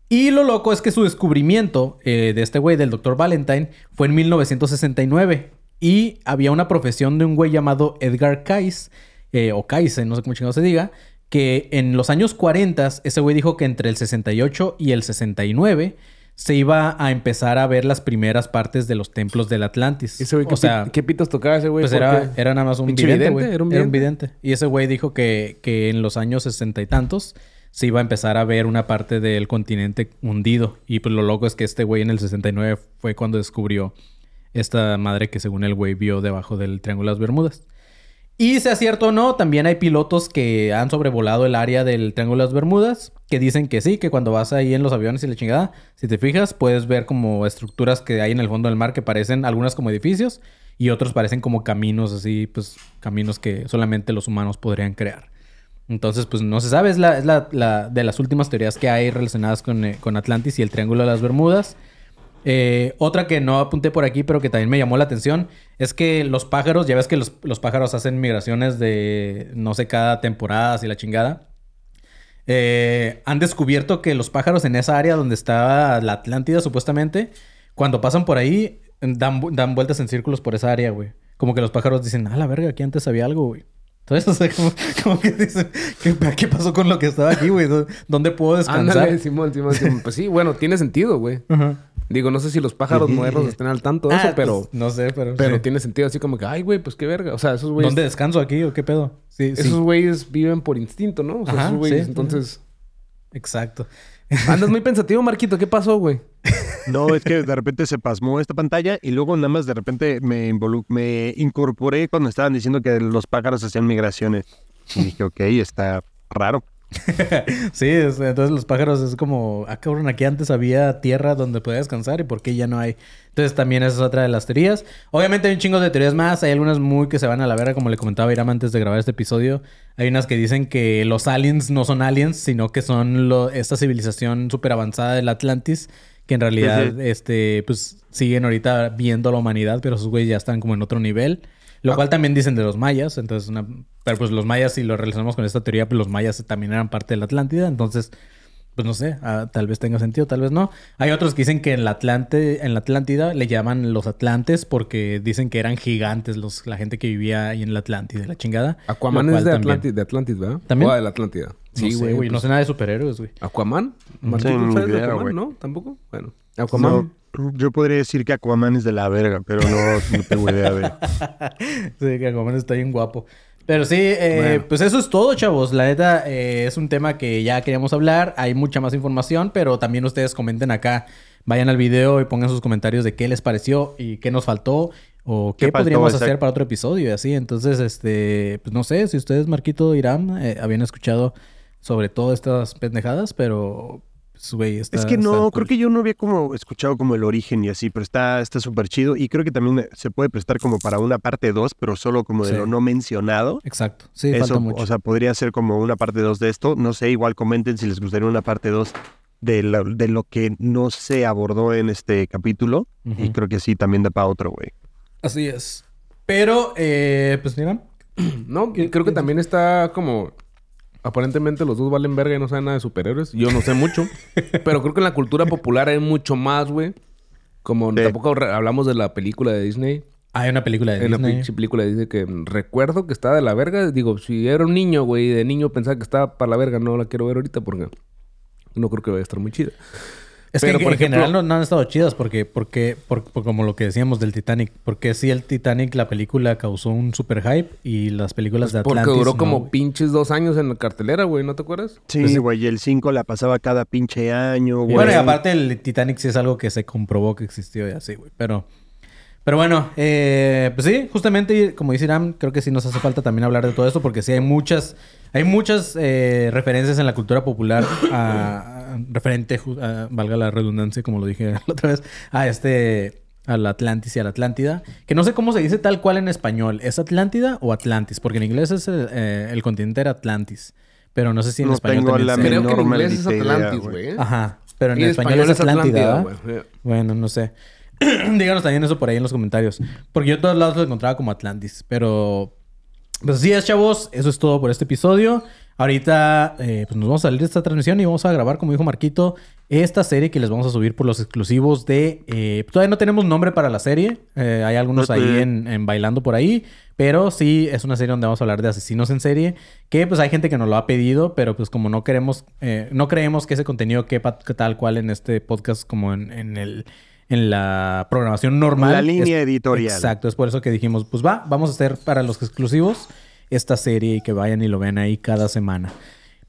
Y lo loco es que su descubrimiento eh, de este güey, del Dr. Valentine, fue en 1969. Y había una profesión de un güey llamado Edgar Cayce, eh, o Cayce, no sé cómo chingado se diga, que en los años 40 ese güey dijo que entre el 68 y el 69 se iba a empezar a ver las primeras partes de los templos del Atlantis. Ese güey, ¿qué, o sea, pi- ¿qué pitos tocaba ese güey? pues ¿Por era, qué? era nada más un ¿Pinche vidente, vidente? ¿Era un Era un vidente? vidente. Y ese güey dijo que, que en los años sesenta y tantos se iba a empezar a ver una parte del continente hundido. Y pues lo loco es que este güey en el 69 fue cuando descubrió esta madre que según el güey vio debajo del Triángulo de las Bermudas. Y sea cierto o no, también hay pilotos que han sobrevolado el área del Triángulo de las Bermudas que dicen que sí, que cuando vas ahí en los aviones y la chingada, si te fijas, puedes ver como estructuras que hay en el fondo del mar que parecen algunas como edificios y otros parecen como caminos así, pues caminos que solamente los humanos podrían crear. Entonces, pues no se sabe, es la, es la, la- de las últimas teorías que hay relacionadas con, eh, con Atlantis y el Triángulo de las Bermudas. Eh, otra que no apunté por aquí, pero que también me llamó la atención, es que los pájaros, ya ves que los, los pájaros hacen migraciones de no sé cada temporada, y la chingada. Eh, han descubierto que los pájaros en esa área donde está la Atlántida, supuestamente, cuando pasan por ahí, dan, dan vueltas en círculos por esa área, güey. Como que los pájaros dicen, ah, la verga, aquí antes había algo, güey. Entonces, o sea, como, [LAUGHS] como que dicen, ¿qué, ¿qué pasó con lo que estaba aquí, güey? ¿Dó- ¿Dónde puedo descansar? Ándale, Simón, Simón, Simón. Pues sí, bueno, tiene sentido, güey. [LAUGHS] Ajá. Digo, no sé si los pájaros modernos estén al tanto de eso, Ah, pero... pues, no sé, pero. Pero sí. tiene sentido así como que, ay, güey, pues qué verga. O sea, esos güeyes... ¿Dónde descanso aquí o qué pedo? Sí, Esos sí. güeyes viven por instinto, ¿no? O sea, Ajá, esos güeyes, sí. entonces... Exacto. Andas muy pensativo, Marquito. ¿Qué pasó, güey? [LAUGHS] No, es que de repente se pasmó esta pantalla y luego nada más de repente me, me incorporé cuando estaban diciendo que los pájaros hacían migraciones. Y dije, ok, está raro. [LAUGHS] Sí, es- entonces los pájaros es como, ah, cabrón, aquí antes había tierra donde podía descansar y por qué ya no hay. Entonces también esa es otra de las teorías. Obviamente hay un chingo de teorías más, hay algunas muy que se van a la verga, como le comentaba Iram antes de grabar este episodio. Hay unas que dicen que los aliens no son aliens, sino que son esta civilización súper avanzada del Atlantis, que en realidad, este, pues siguen ahorita viendo a la humanidad, pero sus güeyes ya están como en otro nivel. Lo cual también dicen de los mayas, entonces una... Pero pues los mayas, si lo relacionamos con esta teoría, pues los mayas también eran parte de la Atlántida, entonces, pues no sé, ah, tal vez tenga sentido, tal vez no. Hay otros que dicen que en la, Atlante, en la Atlántida le llaman los atlantes porque dicen que eran gigantes los, la gente que vivía ahí en la Atlántida, la chingada. Aquaman es de Atlantis, de Atlantis, ¿verdad? ¿También? O de la Atlántida. Sí, güey, no pues, sé nada de superhéroes, güey. ¿Aquaman? Tengo ni ¿sabes de Aquaman? ¿No? ¿Tampoco? Bueno. Aquaman. No, yo podría decir que Aquaman es de la verga, pero no, no tengo idea de... [LAUGHS] Sí, que Aquaman está bien guapo. Pero sí, eh, Bueno. pues eso es todo, chavos. La neta, eh, es un tema que ya queríamos hablar. Hay mucha más información, pero también ustedes comenten acá. Vayan al video y pongan sus comentarios de qué les pareció y qué nos faltó o qué, ¿Qué faltó? podríamos Exacto. hacer para otro episodio y así. Entonces, este, pues no sé si ustedes, Marquito, Irán, eh, habían escuchado sobre todas estas pendejadas, pero, pues, güey, está... Es que está no, cool. creo que yo no había como escuchado como el origen y así, pero está está súper chido y creo que también se puede prestar como para una parte 2, pero solo como de Sí. lo no mencionado. Exacto. Sí, falta Eso, mucho. o sea, podría ser como una parte 2 de esto. No sé, igual comenten si les gustaría una parte 2 de, la- de lo que no se abordó en este capítulo. Y creo que sí, también da para otro, güey. Así es. Pero, eh, pues, Irán. [CLEARS THROAT] No, ¿Qué- creo que también está como... Aparentemente los dos valen verga y no saben nada de superhéroes. Yo no sé mucho. [LAUGHS] pero creo que en la cultura popular hay mucho más, güey. Como Sí. tampoco hablamos de la película de Disney. Hay una película de En la Disney. pinche película dice que recuerdo que estaba de la verga. Digo, si era un niño, güey, y de niño pensaba que estaba para la verga, no la quiero ver ahorita porque no creo que vaya a estar muy chida. Es Pero, que por en ejemplo- general no, no han estado chidas porque, porque, por, por como lo que decíamos del Titanic. Porque sí, el Titanic, la película causó un super hype y las películas de Porque Atlantis. duró no, como pinches dos años en la cartelera, güey, ¿no te acuerdas? Sí, güey, y el 5 la pasaba cada pinche año, güey. Bueno, y aparte el Titanic sí es algo que se comprobó que existió y así, güey. Pero, pero bueno, eh, pues sí, justamente como dice Iram, creo que sí nos hace falta también hablar de todo esto porque sí hay muchas, hay muchas eh, referencias en la cultura popular a, a- referente, a- valga la redundancia, como lo dije [LAUGHS] la otra vez, a este, al Atlantis y a la Atlántida, que no sé cómo se dice tal cual en español, ¿es Atlántida o Atlantis? Porque en inglés es el, eh, el continente era Atlantis, pero no sé si en No español tengo también la. Creo que en inglés es Atlantis, güey. Ajá, pero en, español, es Atlántida. Bueno, no sé. [CLEARS THROAT] Díganos también eso por ahí en los comentarios. Porque yo a todos lados lo encontraba como Atlantis. Pero. Pues así es, chavos. Eso es todo por este episodio. Ahorita eh, pues nos vamos a salir de esta transmisión y vamos a grabar, como dijo Marquito, esta serie que les vamos a subir por los exclusivos de... eh, todavía no tenemos nombre para la serie. Eh, hay algunos ahí en, en Bailando por ahí. Pero sí, es una serie donde vamos a hablar de asesinos en serie. Que pues hay gente que nos lo ha pedido, pero pues como no queremos... eh, no creemos que ese contenido quepa tal cual en este podcast como en, en el... En la programación normal. La línea Es- editorial. Exacto, es por eso que dijimos, pues va, vamos a hacer para los exclusivos esta serie y que vayan y lo vean ahí cada semana.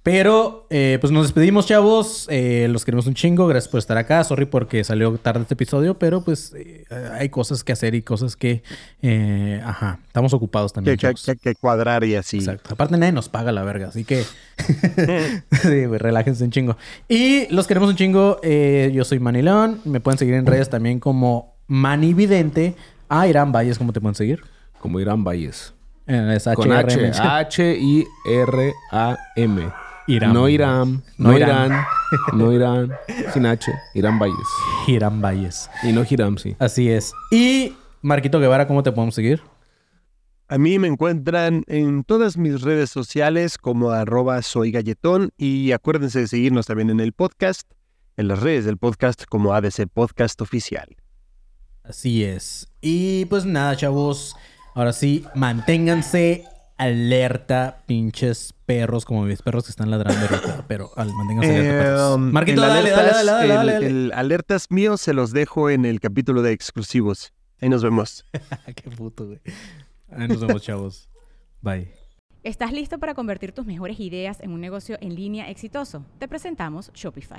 Pero, eh, pues nos despedimos, chavos. Eh, los queremos un chingo. Gracias por estar acá. Sorry porque salió tarde este episodio, pero pues eh, hay cosas que hacer y cosas que, eh, ajá, estamos ocupados también. Que, cuadrar y así. Exacto. Aparte nadie nos paga la verga, así que... [LAUGHS] sí, güey, relájense un chingo. Y los queremos un chingo. Eh, yo soy Manilón. Me pueden seguir en redes también como Manividente. Ah, Irán Valles, ¿cómo te pueden seguir? Como Irán Valles. Es Con HRM. H. H-I-R-A-M. Irán. No Irán. No No Irán. Irán. No Irán. [LAUGHS] Sin H. Irán Valles. Irán Valles. Y no Hiram, sí. Así es. Y Marquito Guevara, ¿cómo te podemos seguir? A mí me encuentran en todas mis redes sociales como arroba soy galletón y acuérdense de seguirnos también en el podcast, en las redes del podcast como ADC Podcast Oficial. Así es. Y pues nada, chavos. Ahora sí, manténganse alerta, pinches perros, como mis perros que están ladrando ahorita. [COUGHS] Pero al, manténganse alerta, perros. Um, Marquito, el dale, dale, alertas- dale, dale, el- dale, dale. el alertas mío se los dejo en el capítulo de exclusivos. Ahí nos vemos. [LAUGHS] Qué puto, güey. Ahí nos vemos, chavos. Bye. ¿Estás listo para convertir tus mejores ideas en un negocio en línea exitoso? Te presentamos Shopify.